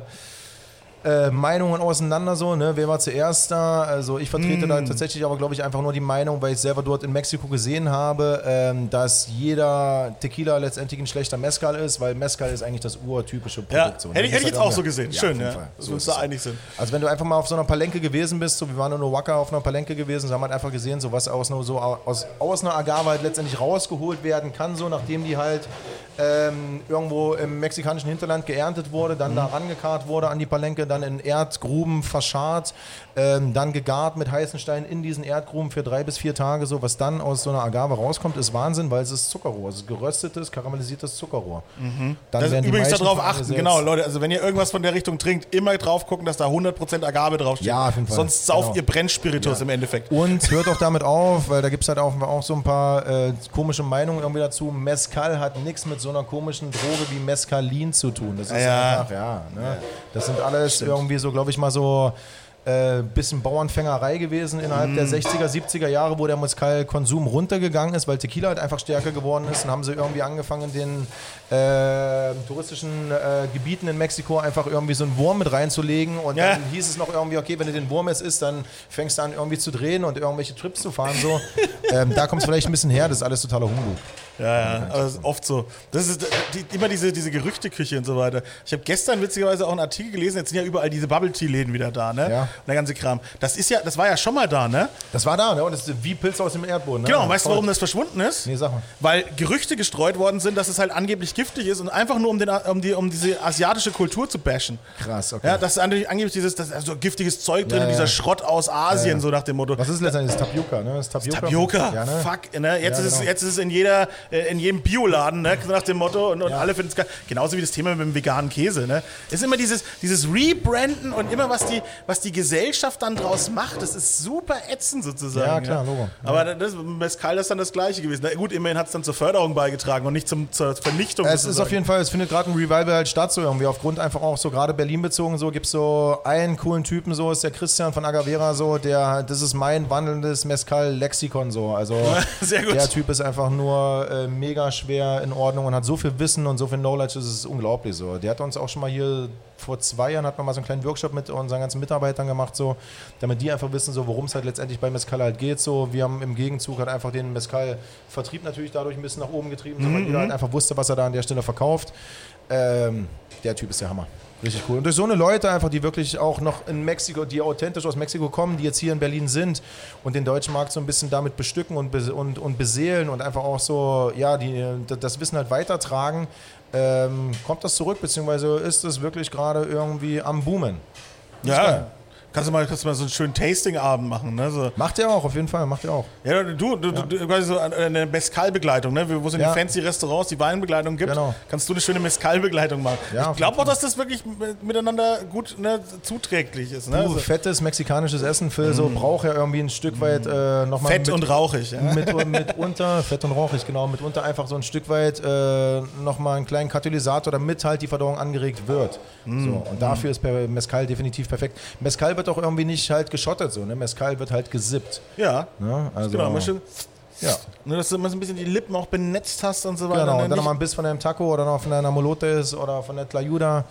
äh, Meinungen auseinander. So, ne? Wer war zuerst da? Also ich vertrete Mm. da tatsächlich aber, glaube ich, einfach nur die Meinung, weil ich selber dort in Mexiko gesehen habe, ähm, dass jeder Tequila letztendlich ein schlechter Mezcal ist, weil Mezcal ist eigentlich das urtypische Produkt. Ja, so, ne? hätte ich, hätte ich jetzt auch so gesehen. Ja, Schön, ja. Fall. Dass So wir uns da einig sind. Also wenn du einfach mal auf so einer Palenke gewesen bist, so wir waren in Oaxaca auf einer Palenke gewesen, so haben halt einfach gesehen, so was aus, einer- so aus, aus einer Agave halt letztendlich rausgeholt werden kann, so nachdem die halt ähm, irgendwo im mexikanischen Hinterland geerntet wurde, dann da rangekarrt wurde an die Palenke, dann in Erdgruben verscharrt, ähm, dann gegart mit heißen Steinen in diesen Erdgruben für drei bis vier Tage, so was dann aus so einer Agave rauskommt, ist Wahnsinn, weil es ist Zuckerrohr, es ist geröstetes, karamellisiertes Zuckerrohr. Dann Das werden die übrigens darauf achten, genau, Leute. Also, wenn ihr irgendwas von der Richtung trinkt, immer drauf gucken, dass da 100% Agave draufsteht. Ja, auf jeden Fall. Sonst sauft Genau. ihr Brennspiritus im Endeffekt. Und hört auch damit auf, weil da gibt es halt auch, auch so ein paar äh, komische Meinungen irgendwie dazu. Mezcal hat nichts mit so einer komischen Droge wie Mescalin zu tun. Das ist Ja. einfach, ja. Ne? Das sind alles irgendwie so, glaube ich mal so äh, bisschen Bauernfängerei gewesen innerhalb Mhm. der 60er, 70er Jahre, wo der Mezcal-Konsum runtergegangen ist, weil Tequila halt einfach stärker geworden ist. Und haben sie irgendwie angefangen, den äh, touristischen äh, Gebieten in Mexiko einfach irgendwie so einen Wurm mit reinzulegen. Und Ja. dann hieß es noch irgendwie, okay, wenn du den Wurm jetzt isst, dann fängst du an irgendwie zu drehen und irgendwelche Trips zu fahren. So. ähm, da kommt es vielleicht ein bisschen her, das ist alles totaler Humbug. Ja, ja, aber das ist oft so. Das ist die, immer diese, diese Gerüchteküche und so weiter. Ich habe gestern witzigerweise auch einen Artikel gelesen, jetzt sind ja überall diese Bubble-Tea-Läden wieder da, ne? Ja. Und der ganze Kram. Das ist ja, das war ja schon mal da, ne? Das war da, ne? Und das ist wie Pilze aus dem Erdboden. Ne? Genau, und weißt du, warum das verschwunden ist? Nee, sag mal. Weil Gerüchte gestreut worden sind, dass es halt angeblich giftig ist und einfach nur um, den, um, die, um diese asiatische Kultur zu bashen. Krass, okay. Ja, das ist angeblich, dieses das, also giftiges Zeug drin Ja, und dieser Schrott aus Asien, so nach dem Motto. Was ist letztendlich das Tapioca, ne? Das Tapioca. Tapioca, Ja, ne? fuck, ne? Jetzt, Ja, ist es, genau. jetzt ist es in, jeder, in jedem Bioladen, ne? nach dem Motto, und, und alle finden es geil. Genauso wie das Thema mit dem veganen Käse. Ne? Es ist immer dieses, dieses Rebranden und immer, was die, was die Gesellschaft dann draus macht, das ist super ätzend sozusagen. Ja, klar, Logo. Ja. Aber das, Mescal ist dann das Gleiche gewesen. Na gut, immerhin hat es dann zur Förderung beigetragen und nicht zum, zur Vernichtung. Es ist sozusagen. auf jeden Fall, es findet gerade ein Revival halt statt, so irgendwie aufgrund einfach auch so gerade Berlin bezogen, so gibt es so einen coolen Typen, so ist der Christian von Agavera, so, der, das ist mein wandelndes Mescal-Lexikon, so, also Sehr gut. der Typ ist einfach nur äh, mega schwer in Ordnung und hat so viel Wissen und so viel Knowledge, das ist unglaublich so. Der hat uns auch schon mal hier vor zwei Jahren hat man mal so einen kleinen Workshop mit unseren ganzen Mitarbeitern gemacht, so, damit die einfach wissen, so, worum es halt letztendlich bei Mescal halt geht. So. Wir haben im Gegenzug halt einfach den Mescal-Vertrieb natürlich dadurch ein bisschen nach oben getrieben, so, weil jeder halt einfach wusste, was er da an der Stelle verkauft. Ähm, der Typ ist der Hammer. Richtig cool. Und durch so eine Leute einfach, die wirklich auch noch in Mexiko, die authentisch aus Mexiko kommen, die jetzt hier in Berlin sind und den deutschen Markt so ein bisschen damit bestücken und, und, und beseelen und einfach auch so, ja, die, das Wissen halt weitertragen, ähm, kommt das zurück, beziehungsweise ist es wirklich gerade irgendwie am Boomen. Ja. Kannst du mal, kannst du mal so einen schönen Tasting-Abend machen, ne? So. Macht ihr auch, auf jeden Fall, macht ihr auch. Ja, du, du, ja. du quasi so eine Mescal-Begleitung, ne? Wo es in ja. den fancy Restaurants die Weinbegleitung gibt, genau. kannst du eine schöne Mescal-Begleitung machen. Ja, ich glaube auch, dass das wirklich miteinander gut ne, zuträglich ist. Ne? Du, also, fettes mexikanisches Essen, Phil, so mm. braucht ja irgendwie ein Stück weit äh, nochmal. Fett mit, und rauchig, ja. Mit, mitunter, fett und rauchig, genau, mitunter einfach so ein Stück weit äh, nochmal einen kleinen Katalysator, damit halt die Verdauung angeregt wird. Mm. So, und dafür ist Mescal definitiv perfekt. Mescal wird auch irgendwie nicht halt geschottet so, ne? Mescal wird halt gesippt. Ja. Ne? Also, genau, man schön ja. Nur, dass du immer so ein bisschen die Lippen auch benetzt hast und so weiter. Genau, ne? und dann nochmal ein Biss von deinem Taco oder noch von deiner Molotes oder von der Tlayuda.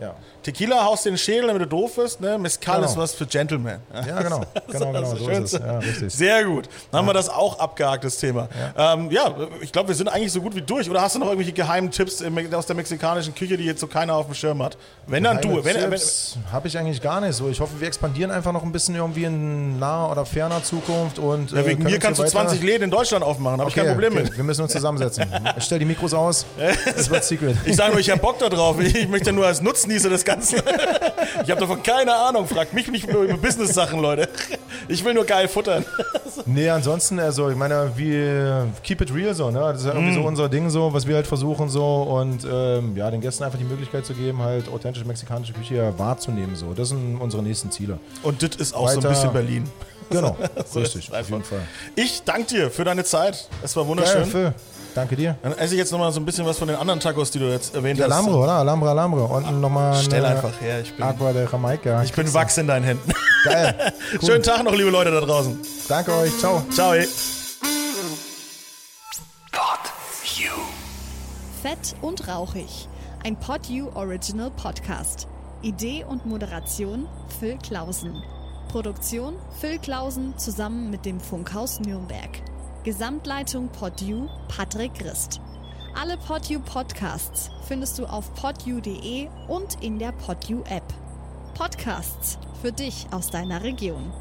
Ja. Ja. Tequila haust den Schädel, damit du doof bist. Ne? Mescal genau. ist was für Gentlemen. Ja, genau. genau, genau so ist es. Ja, richtig. Sehr gut. Dann haben wir das auch abgehakt, das Thema. Ja, ähm, ja ich glaube, wir sind eigentlich so gut wie durch. Oder hast du noch irgendwelche geheimen Tipps aus der mexikanischen Küche, die jetzt so keiner auf dem Schirm hat? Wenn dann du. Wenn, Tipps habe ich eigentlich gar nicht so. Ich hoffe, wir expandieren einfach noch ein bisschen irgendwie in naher oder ferner Zukunft. Und, ja, wegen äh, mir kannst du 20 Läden in Deutschland aufmachen. Habe okay, ich kein Problem okay. mit. Wir müssen uns zusammensetzen. Ich stelle die Mikros aus. Es wird Secret. Ich sage nur, ich habe Bock da drauf. Ich möchte nur als Nutznießer das Ganze. Ich habe davon keine Ahnung. Fragt mich nicht nur über Business-Sachen, Leute. Ich will nur geil futtern. Nee, ansonsten, also ich meine, wir keep it real so, ne? Das ist ja irgendwie mm. so unser Ding so, was wir halt versuchen so und ähm, ja, den Gästen einfach die Möglichkeit zu geben, halt authentische mexikanische Küche wahrzunehmen so. Das sind unsere nächsten Ziele. Und das ist auch Weiter, so ein bisschen Berlin. Genau, so richtig, auf jeden Fall. Ich danke dir für deine Zeit. Es war wunderschön. Geil, Danke dir. Dann esse ich jetzt nochmal so ein bisschen was von den anderen Tacos, die du jetzt erwähnt hast. Alambre, oder? Alambre, Alambre. Und nochmal Stell einfach her. Ich bin, Aqua de Jamaica. Ich bin Wachs in deinen Händen. Geil. Cool. Schönen Tag noch, liebe Leute da draußen. Danke euch. Ciao. Ciao. Ey. Pod You. Fett und rauchig. Ein Pod You Original Podcast. Idee und Moderation Phil Klausen. Produktion Phil Klausen zusammen mit dem Funkhaus Nürnberg. Gesamtleitung PodU Patrick Christ. Alle PodU Podcasts findest du auf podu.de und in der PodU App. Podcasts für dich aus deiner Region.